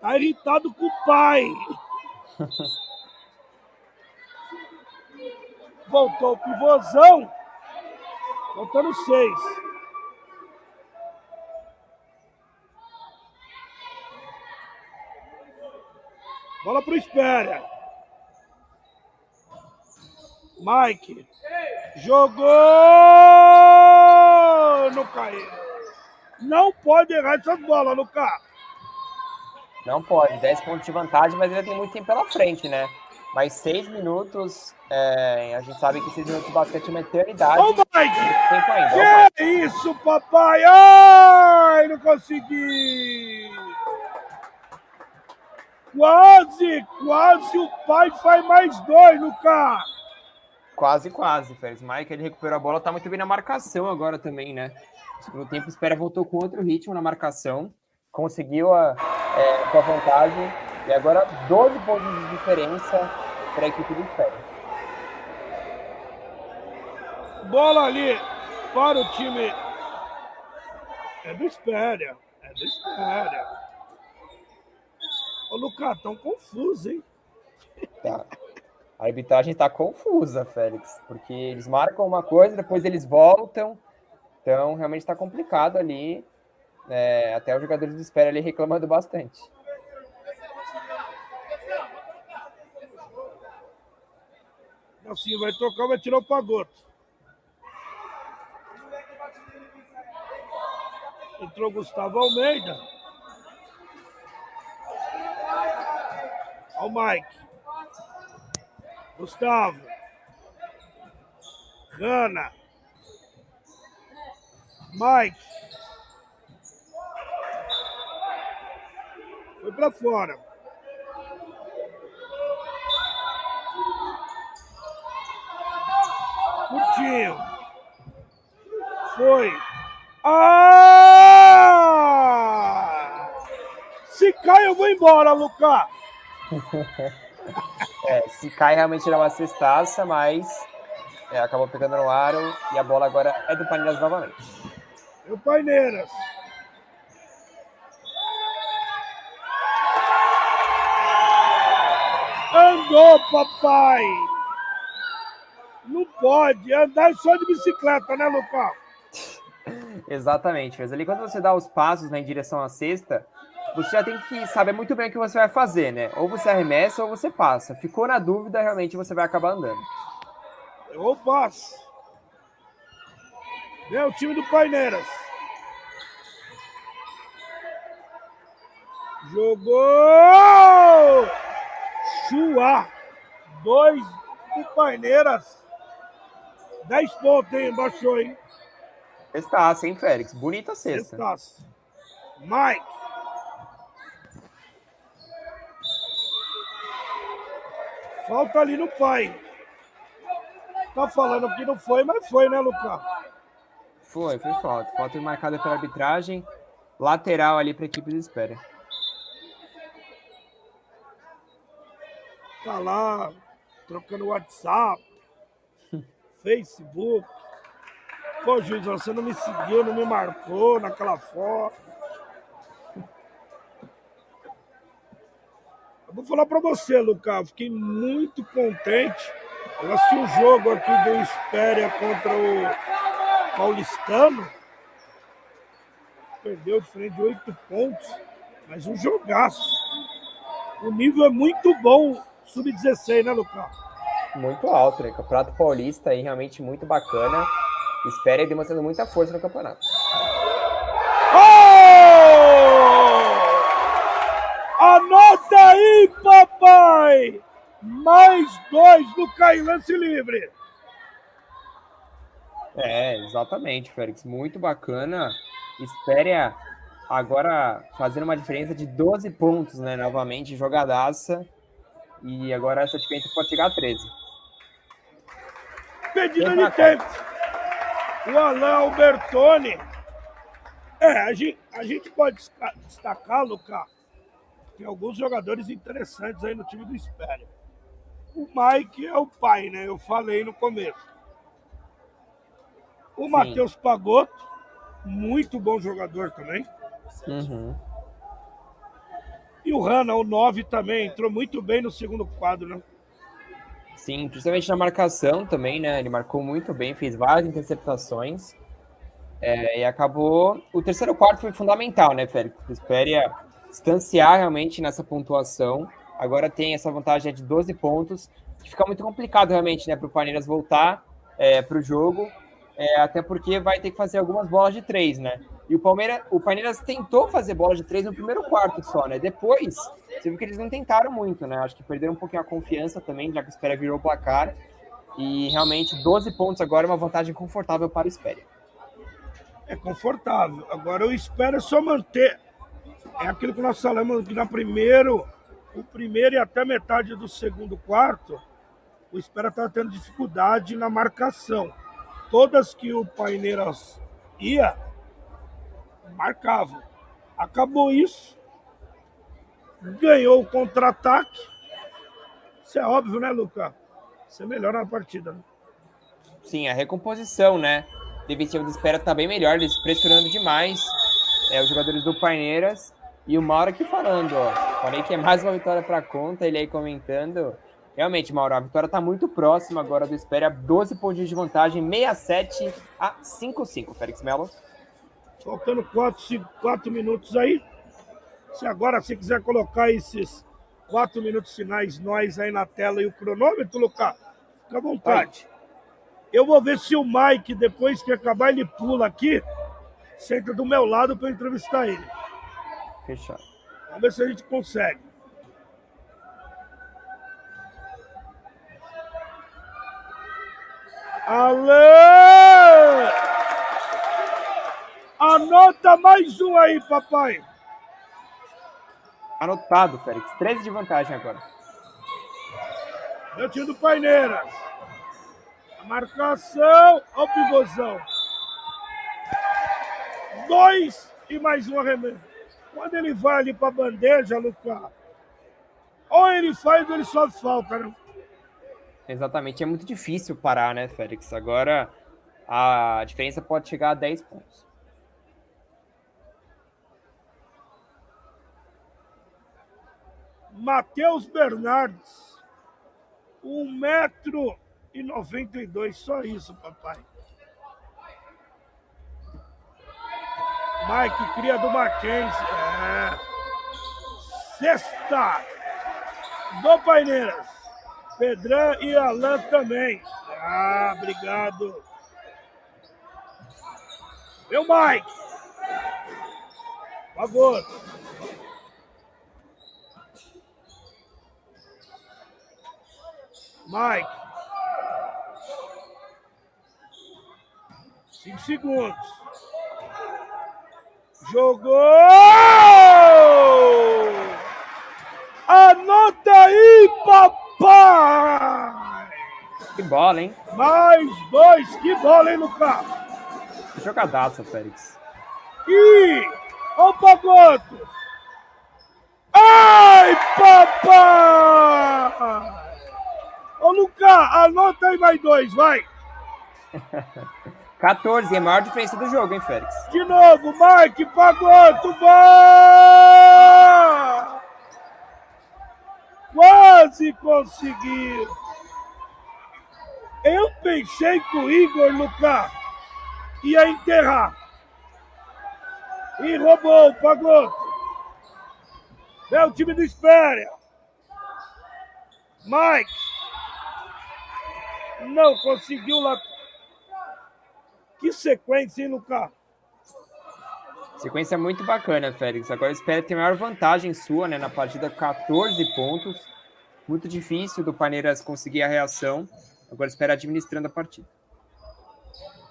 Tá irritado com o pai. *laughs* Voltou o pivôzão. Faltando seis. Bola pro Espera. Mike. Jogou! Não caiu. Não pode errar essas bolas, Lucas. Não pode. 10 pontos de vantagem, mas ainda tem muito tempo pela frente, né? Mas 6 minutos, é, a gente sabe que 6 minutos de basquete é uma eternidade. Ô, Mike! Tempo ainda. Que isso, papai? Ai, não consegui! Quase, quase o pai faz mais dois, Lucas! Quase, quase, Félix. Mike, ele recuperou a bola, tá muito bem na marcação agora também, né? No tempo, espera voltou com outro ritmo na marcação, conseguiu a, é, com a vantagem, e agora 12 pontos de diferença para a equipe do Espera. Bola ali para o time. É do Espéria. É do Espéria. Ô, Lucas, tão confuso, hein? Tá. A arbitragem está confusa, Félix, porque eles marcam uma coisa, depois eles voltam. Então, realmente está complicado ali. É, até os jogadores do Espera ali reclamando bastante. Assim, vai tocar, vai tirar o pagoto. Entrou Gustavo Almeida. Olha o Mike. Gustavo. Rana. Mike. Foi para fora. Curtinho. Foi. Ah! Se cai, eu vou embora, Lucas. *laughs* É, se cai realmente era uma cestaça, mas é, acabou pegando no aro e a bola agora é do Paineiras novamente. E o Paineiras. Andou, papai! Não pode andar só de bicicleta, né, Lucas? *laughs* Exatamente, mas ali quando você dá os passos né, em direção à cesta, você já tem que saber muito bem o que você vai fazer, né? Ou você arremessa ou você passa. Ficou na dúvida, realmente você vai acabar andando. Ou passo. É o time do Paineiras. Jogou! Chua! Dois do Paineiras. Dez pontos, hein? Baixou, hein? Sextaça, hein, Félix? Bonita cesta. Sextaça. Mike. Falta ali no pai. Tá falando que não foi, mas foi, né, Lucas? Foi, foi falta. Falta marcada pela arbitragem. Lateral ali para a equipe de espera. Tá lá, trocando WhatsApp, *laughs* Facebook. Pô, juiz, você não me seguiu, não me marcou naquela foto. Eu vou falar para você, Lucas, fiquei muito contente. Eu assisti um jogo aqui do Espéria contra o Paulistano. Perdeu de frente de oito pontos, mas um jogaço. O nível é muito bom, sub-16, né, Lucas? Muito alto, né? Campeonato Paulista aí realmente muito bacana. Espéria demonstrando muita força no campeonato. Anota aí, papai! Mais dois no Caio lance livre. É, exatamente, Félix. Muito bacana. Espere agora fazendo uma diferença de 12 pontos, né? Novamente, jogadaça. E agora essa diferença pode chegar a 13. Pedida de tempo. O Alain Albertoni. É, a gente, a gente pode destacar, Lucas, tem alguns jogadores interessantes aí no time do Espéria. O Mike é o pai, né? Eu falei no começo. O Matheus Pagotto, muito bom jogador também. Uhum. E o Rana, o 9 também, entrou muito bem no segundo quadro, né? Sim, principalmente na marcação também, né? Ele marcou muito bem, fez várias interceptações. É, e acabou. O terceiro quarto foi fundamental, né, Félix? O Espéria distanciar realmente nessa pontuação. Agora tem essa vantagem de 12 pontos, que fica muito complicado realmente, né, para o Palmeiras voltar é, para o jogo é, até porque vai ter que fazer algumas bolas de três, né? E o Palmeiras, o Palmeiras tentou fazer bola de três no primeiro quarto só, né? Depois, você viu que eles não tentaram muito, né? Acho que perderam um pouquinho a confiança também, já que o Espera virou o placar. E realmente, 12 pontos agora é uma vantagem confortável para o Espera. É confortável. Agora o Espera só manter. É aquilo que nós falamos que na primeiro, o primeiro e até metade do segundo quarto, o Espera estava tendo dificuldade na marcação todas que o Paineiras ia, marcavam. Acabou isso, ganhou o contra-ataque. Isso é óbvio, né, Lucas? Isso é melhor na partida. Né? Sim, a recomposição, né? Defensiva do Espera tá bem melhor, eles pressionando demais é, os jogadores do Paineiras. E o Mauro aqui falando, ó. Falei que é mais uma vitória para conta, ele aí comentando. Realmente, Mauro, a vitória está muito próxima agora do Espera. 12 pontos de vantagem, 67 a 5-5, Félix Melo. Faltando 4, 4 minutos aí. Se agora você quiser colocar esses 4 minutos finais, nós aí na tela e o cronômetro, Lucas, fica à vontade. Eu vou ver se o Mike, depois que acabar, ele pula aqui, senta do meu lado para entrevistar ele. Fechado. Vamos ver se a gente consegue. Alê! Anota mais um aí, papai. Anotado, Félix. 13 de vantagem agora. Meu time do Paineiras. A marcação. Olha o pivôzão. Dois e mais um arremesso. Quando ele vai ali para a bandeja, Lucas, ou ele faz ou ele só falta, né? Exatamente, é muito difícil parar, né, Félix? Agora a diferença pode chegar a 10 pontos. Matheus Bernardes, 1 metro e 92, só isso, papai. Mike, cria do Mackenzie. É. Sexta do Paineiras. Pedrão e Alan também. Ah, obrigado. Meu Mike. Por favor. Mike. Cinco segundos. Jogou! Anota aí, papai! Pai! Que bola, hein? Mais dois, que bola, hein, Lucas? Jogadaça, Félix. E o Pagoto! Ai, papai! Ô, Lucas, anota aí mais dois, vai! *laughs* 14, é a maior diferença do jogo, hein, Félix? De novo, Mike, Pagoto, vai! Quase conseguiu. Eu pensei que o Igor Lucas ia enterrar. E roubou, pagou. É o time do Espéria. Mike. Não conseguiu lá. Que sequência, hein, Lucas? Sequência muito bacana, Félix. Agora Espera tem a maior vantagem sua, né, na partida, 14 pontos. Muito difícil do Paneiras conseguir a reação. Agora espera administrando a partida.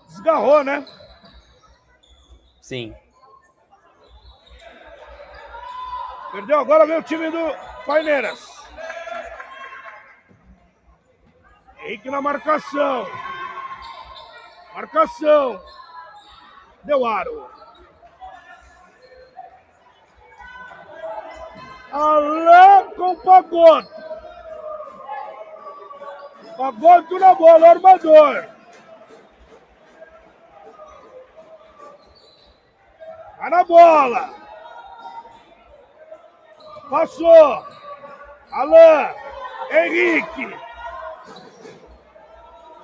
Desgarrou, né? Sim. Perdeu agora meu time do Paineiras. Henrique na marcação. Marcação. Deu aro. Alain com Pagoto. Pagoto na bola, armador. Tá na bola. Passou. Alain. Henrique.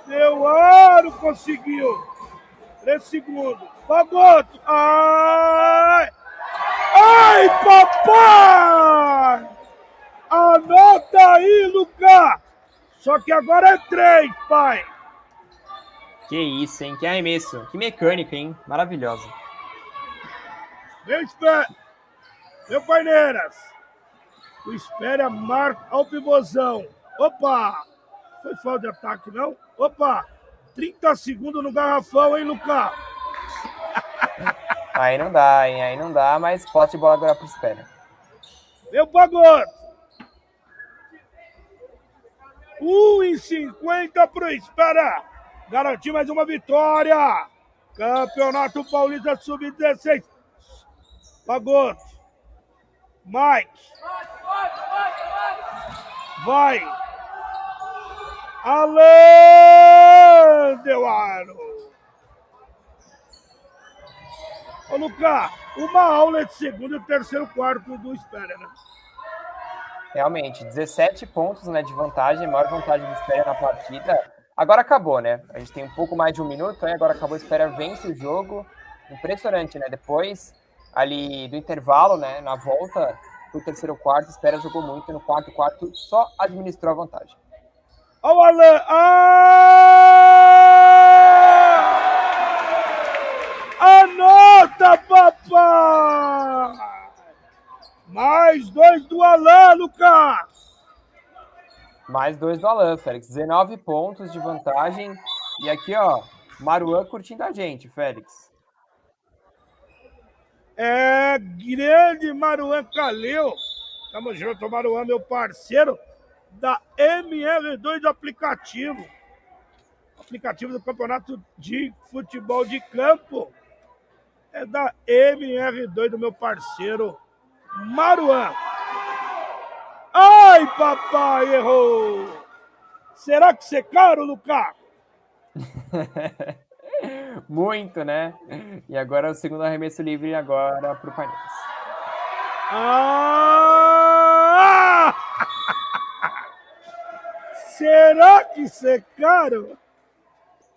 Deu aro, conseguiu. Três segundos. Pagoto. Ai! Ai, papai! Anota aí, Lucas! Só que agora é três, pai. Que isso, hein? Que arremesso. Que mecânica, hein? Maravilhosa. Meu espera. Meu Paineiras. O espera marca ao pivôzão. Opa! Foi falta de ataque, não? Opa! 30 segundos no garrafão, hein, Lucas? *laughs* Aí não dá, hein? Aí não dá, mas pote de bola agora pro espera. Meu pagoto! 1,50 pro espera! Garantir mais uma vitória! Campeonato Paulista Sub-16. Pagoto. Mike. Vai. Alain Delaro. Ô, Lucas, uma aula de segundo e terceiro quarto do Espera, né? Realmente, 17 pontos né, de vantagem, maior vantagem do Espera na partida. Agora acabou, né? A gente tem um pouco mais de um minuto, aí agora acabou, Espera vence o jogo. Impressionante, né? Depois ali do intervalo, né, na volta pro terceiro quarto, Espera jogou muito, no quarto quarto só administrou a vantagem. Olha o Alain! Ah! Anota, papai! Mais dois do Alain, Lucas! Mais dois do Alan, Félix. 19 pontos de vantagem. E aqui, ó, Maruan curtindo a gente, Félix. É grande Maruan Calil. Tamo junto, Maruan, meu parceiro da MR2 do aplicativo. Aplicativo do Campeonato de Futebol de Campo. É da MR2 do meu parceiro Maruan. Ai, papai, errou! Será que você é caro, Lucas? *laughs* Muito, né? E agora o segundo arremesso livre agora para o Palmeiras. Ah! Será que você é caro?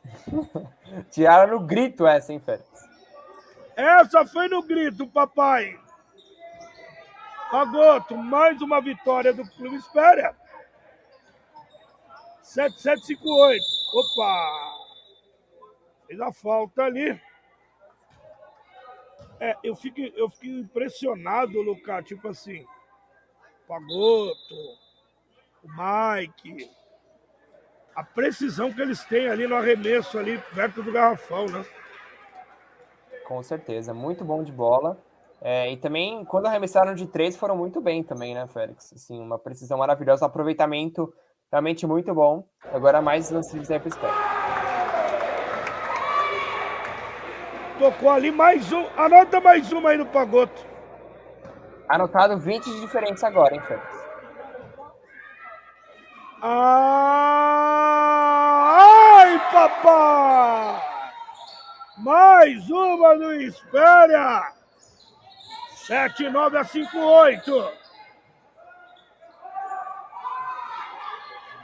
*laughs* Tiraram no grito essa, hein, Félix? Essa foi no grito, papai. Pagoto, mais uma vitória do Clube Espéria. 7758. Opa! Fez a falta ali. É, eu fico, eu fico impressionado, Lucas. Tipo assim, Pagoto, o Mike, a precisão que eles têm ali no arremesso, ali perto do garrafão, né? Com certeza, muito bom de bola. É, e também, quando arremessaram de três, foram muito bem também, né, Félix? Assim, uma precisão maravilhosa, aproveitamento realmente muito bom. Agora mais lances livres aí Espera. Tocou ali mais um. Anota mais uma aí no Pagoto. Anotado 20 de diferença agora, hein, Félix? Ai, papai! Mais uma do Espera! 7, 9 a 5, 8.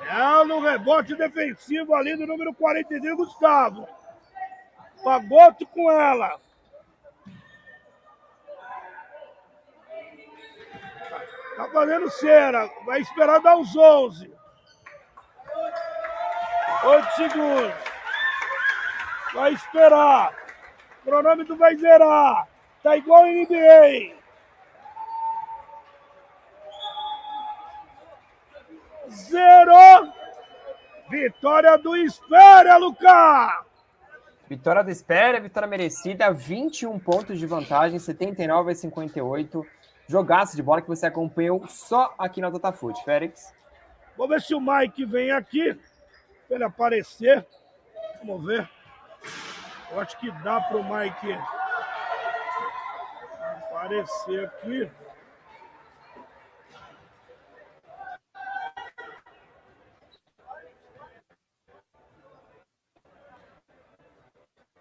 É no rebote defensivo ali do número 43, Gustavo. Pagoto com ela. Tá fazendo cera. Vai esperar dar os 11. 8 segundos. Vai esperar. O cronômetro vai zerar. Tá igual a NBA. Vitória do Espera, Lucas! Vitória do Espera, vitória merecida, 21 pontos de vantagem, 79 a 58. Jogaço de bola que você acompanhou só aqui na Datafoot, Félix. Vamos ver se o Mike vem aqui para ele aparecer. Vamos ver. Eu acho que dá para o Mike aparecer aqui.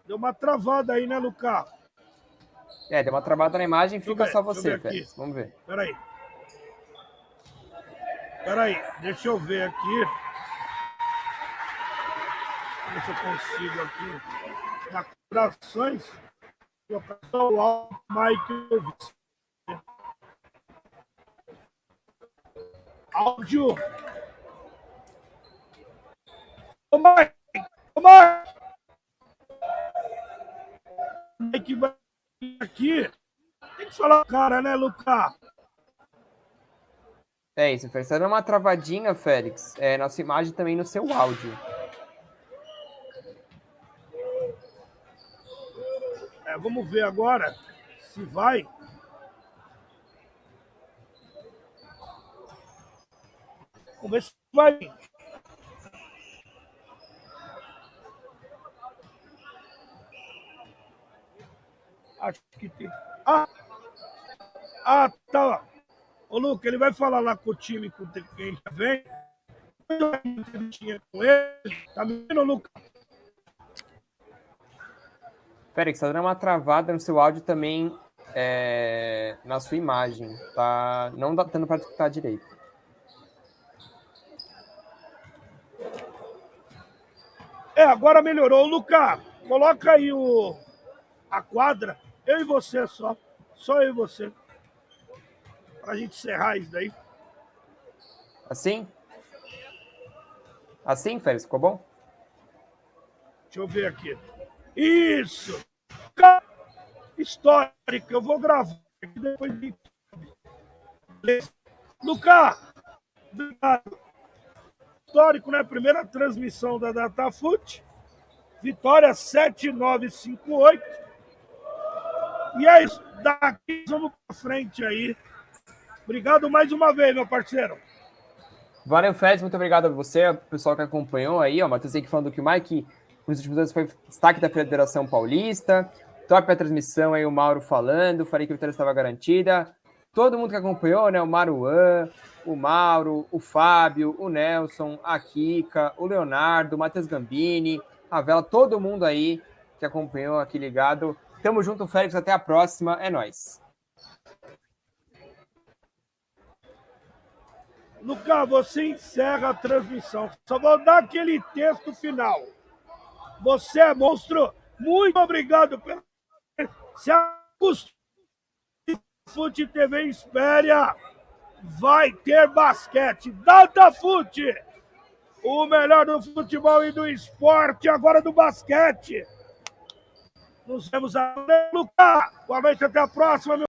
Deu uma travada aí, né, Lucas? É, deu uma travada na imagem, Deixa fica ver, só você, ver. Vamos ver. Peraí. Peraí, deixa eu ver aqui. Ver se eu consigo aqui. Na corações. Colocar só o áudio Mike. Áudio. Ô Mike! Ô Mike! Mike vai aqui. Tem que falar o cara, né, Lucas? É isso, Félix. Tá dando uma travadinha, Félix, é, imagem e também no seu áudio. Vamos ver agora se vai. Vamos ver se vai. Acho que tem. Ah! Ah, tá. Ô, Luca, ele vai falar lá com o time com quem já vem. Com ele. Tá vendo, Luca? Félix, tá dando uma travada no seu áudio também é, na sua imagem. Tá não dá dando para escutar direito. É, agora melhorou. Luca, coloca aí o, a quadra. Eu e você só. Só eu e você. Pra gente encerrar isso daí. Assim? Assim, Félix, ficou bom? Deixa eu ver aqui. Isso! Histórica, eu vou gravar aqui depois de. Luca! Obrigado. Histórico, né? Primeira transmissão da Datafoot. Vitória 7958. E é isso. Daqui vamos pra frente aí. Obrigado mais uma vez, meu parceiro. Valeu, Félix, muito obrigado a você, pessoal que acompanhou aí, ó, Matheus aqui falando que o Mike, nos últimos anos, foi destaque da Federação Paulista, top a transmissão aí, o Mauro falando, falei que a vitória estava garantida, todo mundo que acompanhou, né, o Maruan, o Mauro, o Fábio, o Nelson, a Kika, o Leonardo, o Matheus Gambini, a Vela, todo mundo aí que acompanhou aqui ligado. Tamo junto, Félix, até a próxima, é nóis. Lucas, você encerra a transmissão. Só vou dar aquele texto final. Você é monstro. Muito obrigado pelo. Se a Fute TV espera, vai ter basquete. Datafute, o melhor do futebol e do esporte, agora do basquete. Nos vemos agora, Lucas. Boa noite, até a próxima, meu.